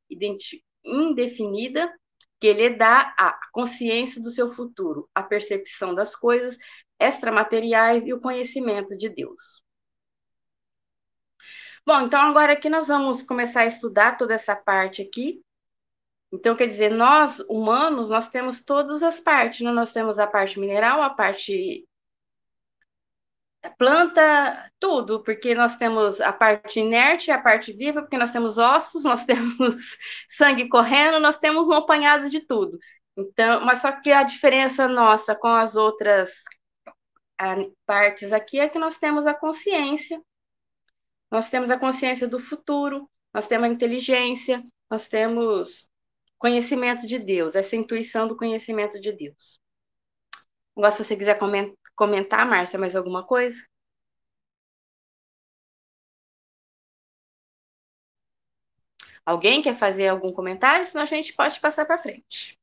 indefinida, que lhe dá a consciência do seu futuro, a percepção das coisas extramateriais e o conhecimento de Deus. Bom, então agora aqui nós vamos começar a estudar toda essa parte aqui. Então, quer dizer, nós, humanos, nós temos todas as partes, né? Nós temos a parte mineral, a parte planta, tudo, porque nós temos a parte inerte, a parte viva, porque nós temos ossos, nós temos sangue correndo, nós temos um apanhado de tudo. Então, mas só que a diferença nossa com as outras partes aqui é que nós temos a consciência, nós temos a consciência do futuro, nós temos a inteligência, nós temos conhecimento de Deus, essa intuição do conhecimento de Deus. Agora, se você quiser comentar, Márcia, mais alguma coisa? Alguém quer fazer algum comentário? Senão a gente pode passar para frente.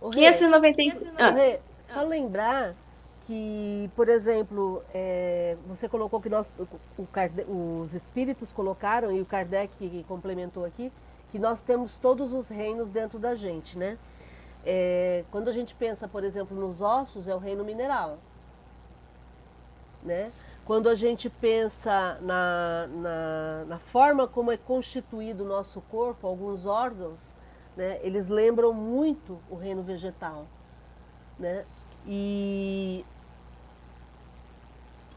O 595. Ah. Rê, só lembrar que, por exemplo, é, você colocou que nós, o Kardec, os espíritos colocaram, e o Kardec complementou aqui, que nós temos todos os reinos dentro da gente, né? É, quando a gente pensa, por exemplo, nos ossos, é o reino mineral, né? Quando a gente pensa na, na, na forma como é constituído o nosso corpo, alguns órgãos, né, eles lembram muito o reino vegetal. Né? E,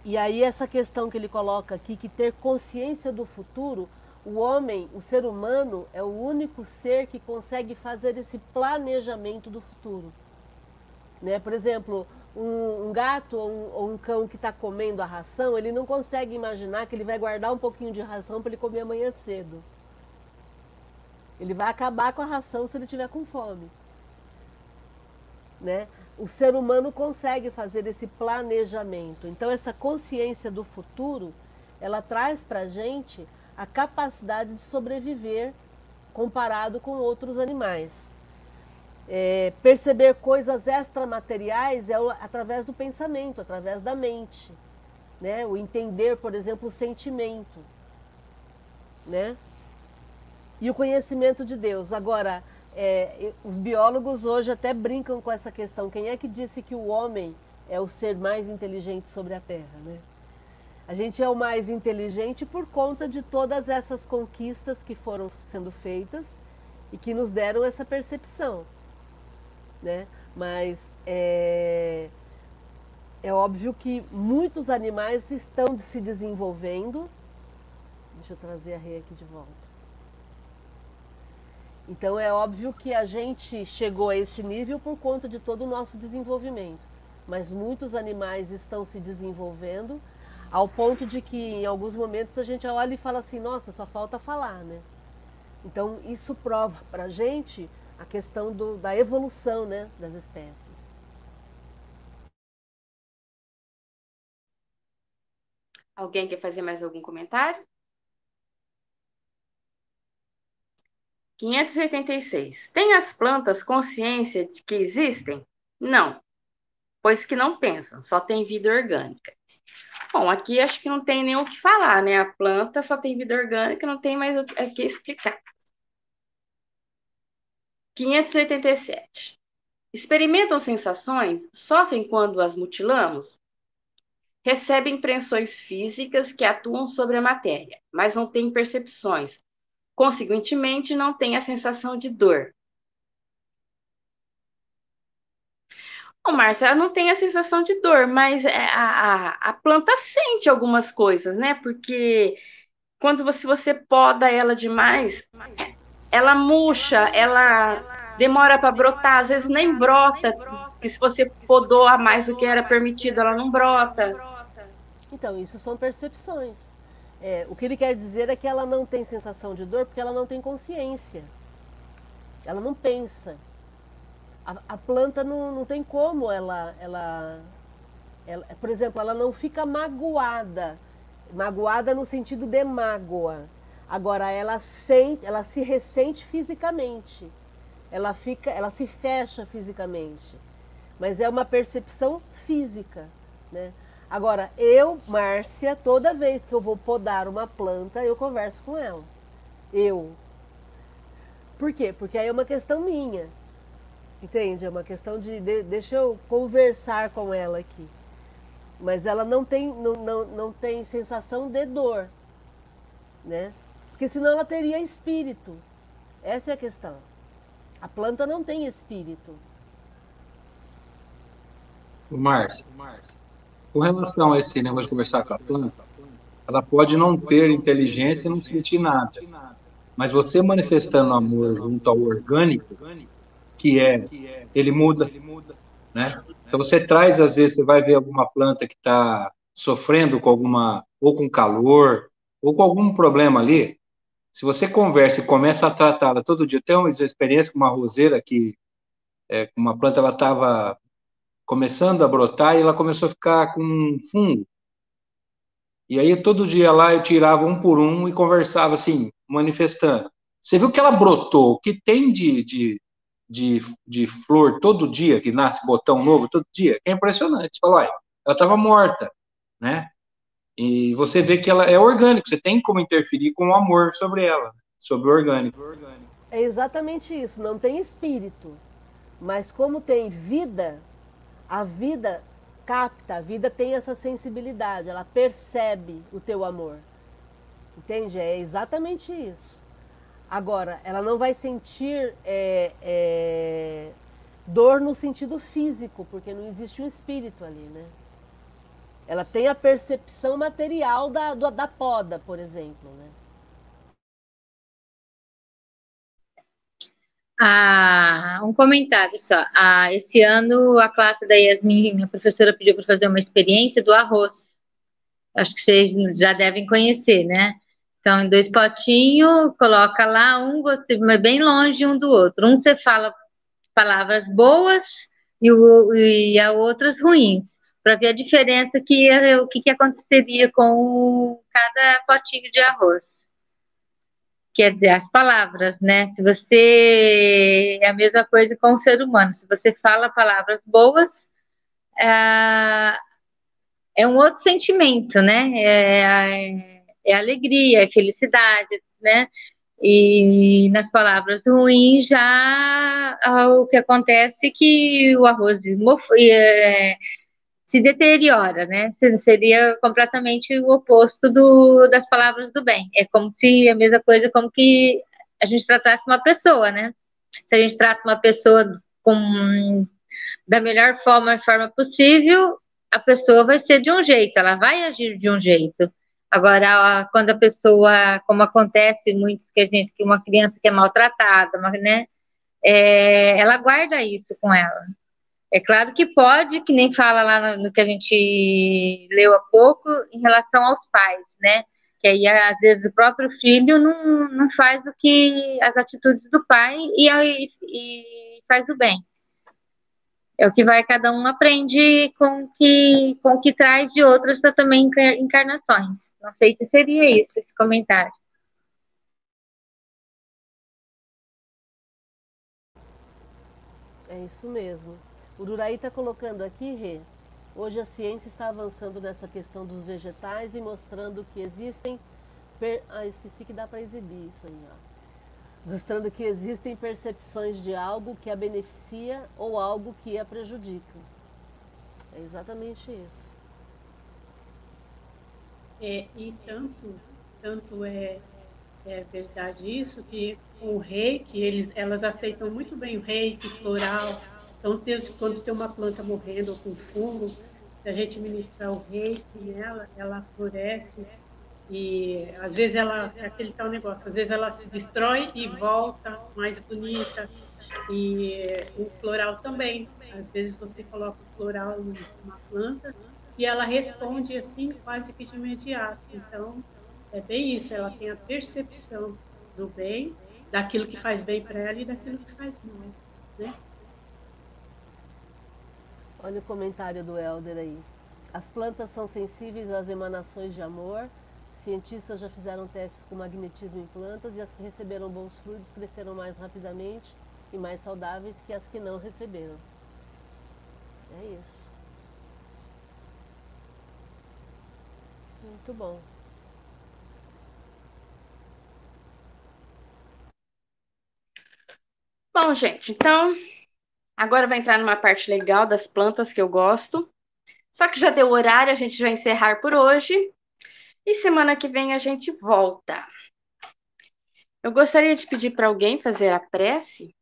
e aí essa questão que ele coloca aqui, que ter consciência do futuro, o homem, o ser humano, é o único ser que consegue fazer esse planejamento do futuro. Né? Por exemplo, um, um gato ou um, ou um, cão que está comendo a ração, ele não consegue imaginar que ele vai guardar um pouquinho de ração para ele comer amanhã cedo. Ele vai acabar com a ração se ele tiver com fome. Né? O ser humano consegue fazer esse planejamento. Então, essa consciência do futuro, ela traz para a gente a capacidade de sobreviver comparado com outros animais. É, perceber coisas extramateriais é através do pensamento, através da mente. Né? O entender, por exemplo, o sentimento. Né? E o conhecimento de Deus. Agora, é, os biólogos hoje até brincam com essa questão. Quem é que disse que o homem é o ser mais inteligente sobre a Terra? Né? A gente é o mais inteligente por conta de todas essas conquistas que foram sendo feitas e que nos deram essa percepção né? Mas é, é óbvio que muitos animais estão se desenvolvendo. Deixa eu trazer a rei aqui de volta. Então é óbvio que a gente chegou a esse nível por conta de todo o nosso desenvolvimento. Mas muitos animais estão se desenvolvendo ao ponto de que em alguns momentos a gente olha e fala assim, nossa, só falta falar, né? Então isso prova para a gente a questão do, da evolução né, das espécies. Alguém quer fazer mais algum comentário? 586. Tem as plantas consciência de que existem? Não, pois que não pensam, só tem vida orgânica. Bom, aqui acho que não tem nem o que falar, né? A planta só tem vida orgânica, não tem mais o que explicar. 587. Experimentam sensações, sofrem quando as mutilamos? Recebem impressões físicas que atuam sobre a matéria, mas não têm percepções. Consequentemente, não têm a sensação de dor. Bom, Márcia, ela não tem a sensação de dor, mas é, a, a, a planta sente algumas coisas, né? Porque quando você, você poda ela demais, ela murcha, ela demora para brotar, às vezes nem brota, que se você podou a mais do que era permitido, ela não brota. Então, isso são percepções. É, o que ele quer dizer é que ela não tem sensação de dor porque ela não tem consciência. Ela não pensa. A, a planta não, não tem como ela, ela, ela, por exemplo, ela não fica magoada Magoada no sentido de mágoa. Agora ela sente, ela se ressente fisicamente. Ela fica, ela se fecha fisicamente. Mas é uma percepção física, né? Agora, eu, Márcia, toda vez que eu vou podar uma planta, eu converso com ela. Eu. Por quê? Porque aí é uma questão minha. Entende? É uma questão de, de deixa eu conversar com ela aqui. Mas ela não tem, não, não, não tem sensação de dor, né? Porque senão ela teria espírito. Essa é a questão. A planta não tem espírito. O Márcio, com relação a esse negócio de conversar com a planta, ela pode não ter inteligência e não sentir nada. Mas você manifestando amor junto ao orgânico, que é, ele muda, né? Então você traz, às vezes, você vai ver alguma planta que está sofrendo com alguma, ou com calor, ou com algum problema ali, se você conversa e começa a tratá-la todo dia, tem uma experiência com uma roseira que, é, uma planta, ela estava começando a brotar e ela começou a ficar com fungo. E aí, todo dia lá, eu tirava um por um e conversava assim, manifestando. Você viu que ela brotou, o que tem de, de, de, de flor todo dia, que nasce botão novo todo dia, é impressionante. Fala, olha, ela estava morta, né? E você vê que ela é orgânica, você tem como interferir com o amor sobre ela, sobre o orgânico. É exatamente isso, não tem espírito. Mas como tem vida, a vida capta, a vida tem essa sensibilidade, ela percebe o teu amor. Entende? É exatamente isso. Agora, ela não vai sentir é, é, dor no sentido físico, porque não existe um espírito ali, né? Ela tem a percepção material da, da poda, por exemplo. Né? Ah, um comentário só. Ah, esse ano a classe da Yasmin, minha professora pediu para fazer uma experiência do arroz. Acho que vocês já devem conhecer, né? Então, em dois potinhos, coloca lá um você bem longe um do outro. Um você fala palavras boas e, o, e a outras ruins para ver a diferença que o que, que aconteceria com cada potinho de arroz. Quer dizer, as palavras, né? Se você é a mesma coisa com o ser humano, se você fala palavras boas, é, é um outro sentimento, né? É, é alegria, é felicidade, né? E nas palavras ruins já o que acontece é que o arroz é, se deteriora, né? Seria completamente o oposto do, das palavras do bem. É como se a mesma coisa, como que a gente tratasse uma pessoa, né? Se a gente trata uma pessoa com da melhor forma, forma possível, a pessoa vai ser de um jeito, ela vai agir de um jeito. Agora, quando a pessoa, como acontece muito que a gente, que uma criança que é maltratada, né? É, ela guarda isso com ela. É claro que pode, que nem fala lá no, no, que a gente leu há pouco, em relação aos pais, né? Que aí, às vezes, o próprio filho não, não faz o que as atitudes do pai e, e faz o bem. É o que vai, cada um aprende com que, com que traz de outras também encarnações. Não sei se seria isso, esse comentário. É isso mesmo. O Duraí está colocando aqui, Rê, hoje a ciência está avançando nessa questão dos vegetais e mostrando que existem. Per... Ah, esqueci que dá para exibir isso aí, ó. Mostrando que existem percepções de algo que a beneficia ou algo que a prejudica. É exatamente isso. É, e tanto, tanto é, é verdade isso que o reiki, eles, elas aceitam muito bem o reiki floral, então, quando tem uma planta morrendo ou com fungo, se a gente ministrar o reiki nela, ela floresce e às vezes ela, é aquele tal negócio, às vezes ela se destrói e volta mais bonita. E o floral também. Às vezes você coloca o floral numa planta e ela responde assim quase que de imediato. Então, é bem isso, ela tem a percepção do bem, daquilo que faz bem para ela e daquilo que faz mal, né? Olha o comentário do Helder aí. As plantas são sensíveis às emanações de amor. Cientistas já fizeram testes com magnetismo em plantas e as que receberam bons frutos cresceram mais rapidamente e mais saudáveis que as que não receberam. É isso. Muito bom. Bom, gente, então agora vai entrar numa parte legal das plantas que eu gosto. Só que já deu horário, a gente vai encerrar por hoje. E semana que vem a gente volta. Eu gostaria de pedir para alguém fazer a prece.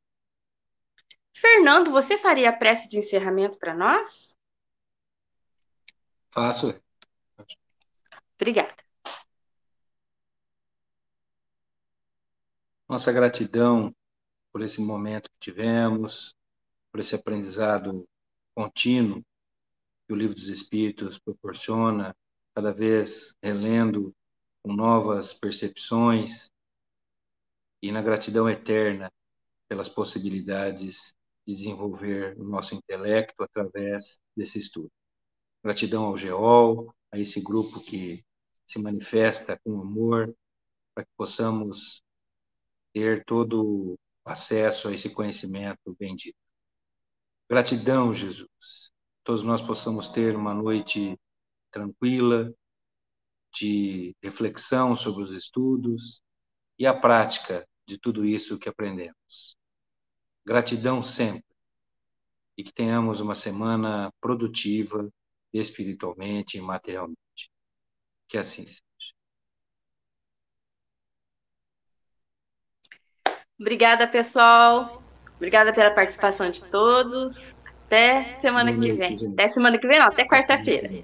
Fernando, você faria a prece de encerramento para nós? Faço. Obrigada. Nossa gratidão por esse momento que tivemos, por esse aprendizado contínuo que o Livro dos Espíritos proporciona, cada vez relendo com novas percepções e na gratidão eterna pelas possibilidades de desenvolver o nosso intelecto através desse estudo. Gratidão ao GEOL, a esse grupo que se manifesta com amor, para que possamos ter todo acesso a esse conhecimento bendito. Gratidão, Jesus. Todos nós possamos ter uma noite tranquila, de reflexão sobre os estudos e a prática de tudo isso que aprendemos. Gratidão sempre. E que tenhamos uma semana produtiva, espiritualmente e materialmente. Que assim seja. Obrigada, pessoal. Obrigada pela participação de todos. Até semana que vem. Até semana que vem, não, até quarta-feira.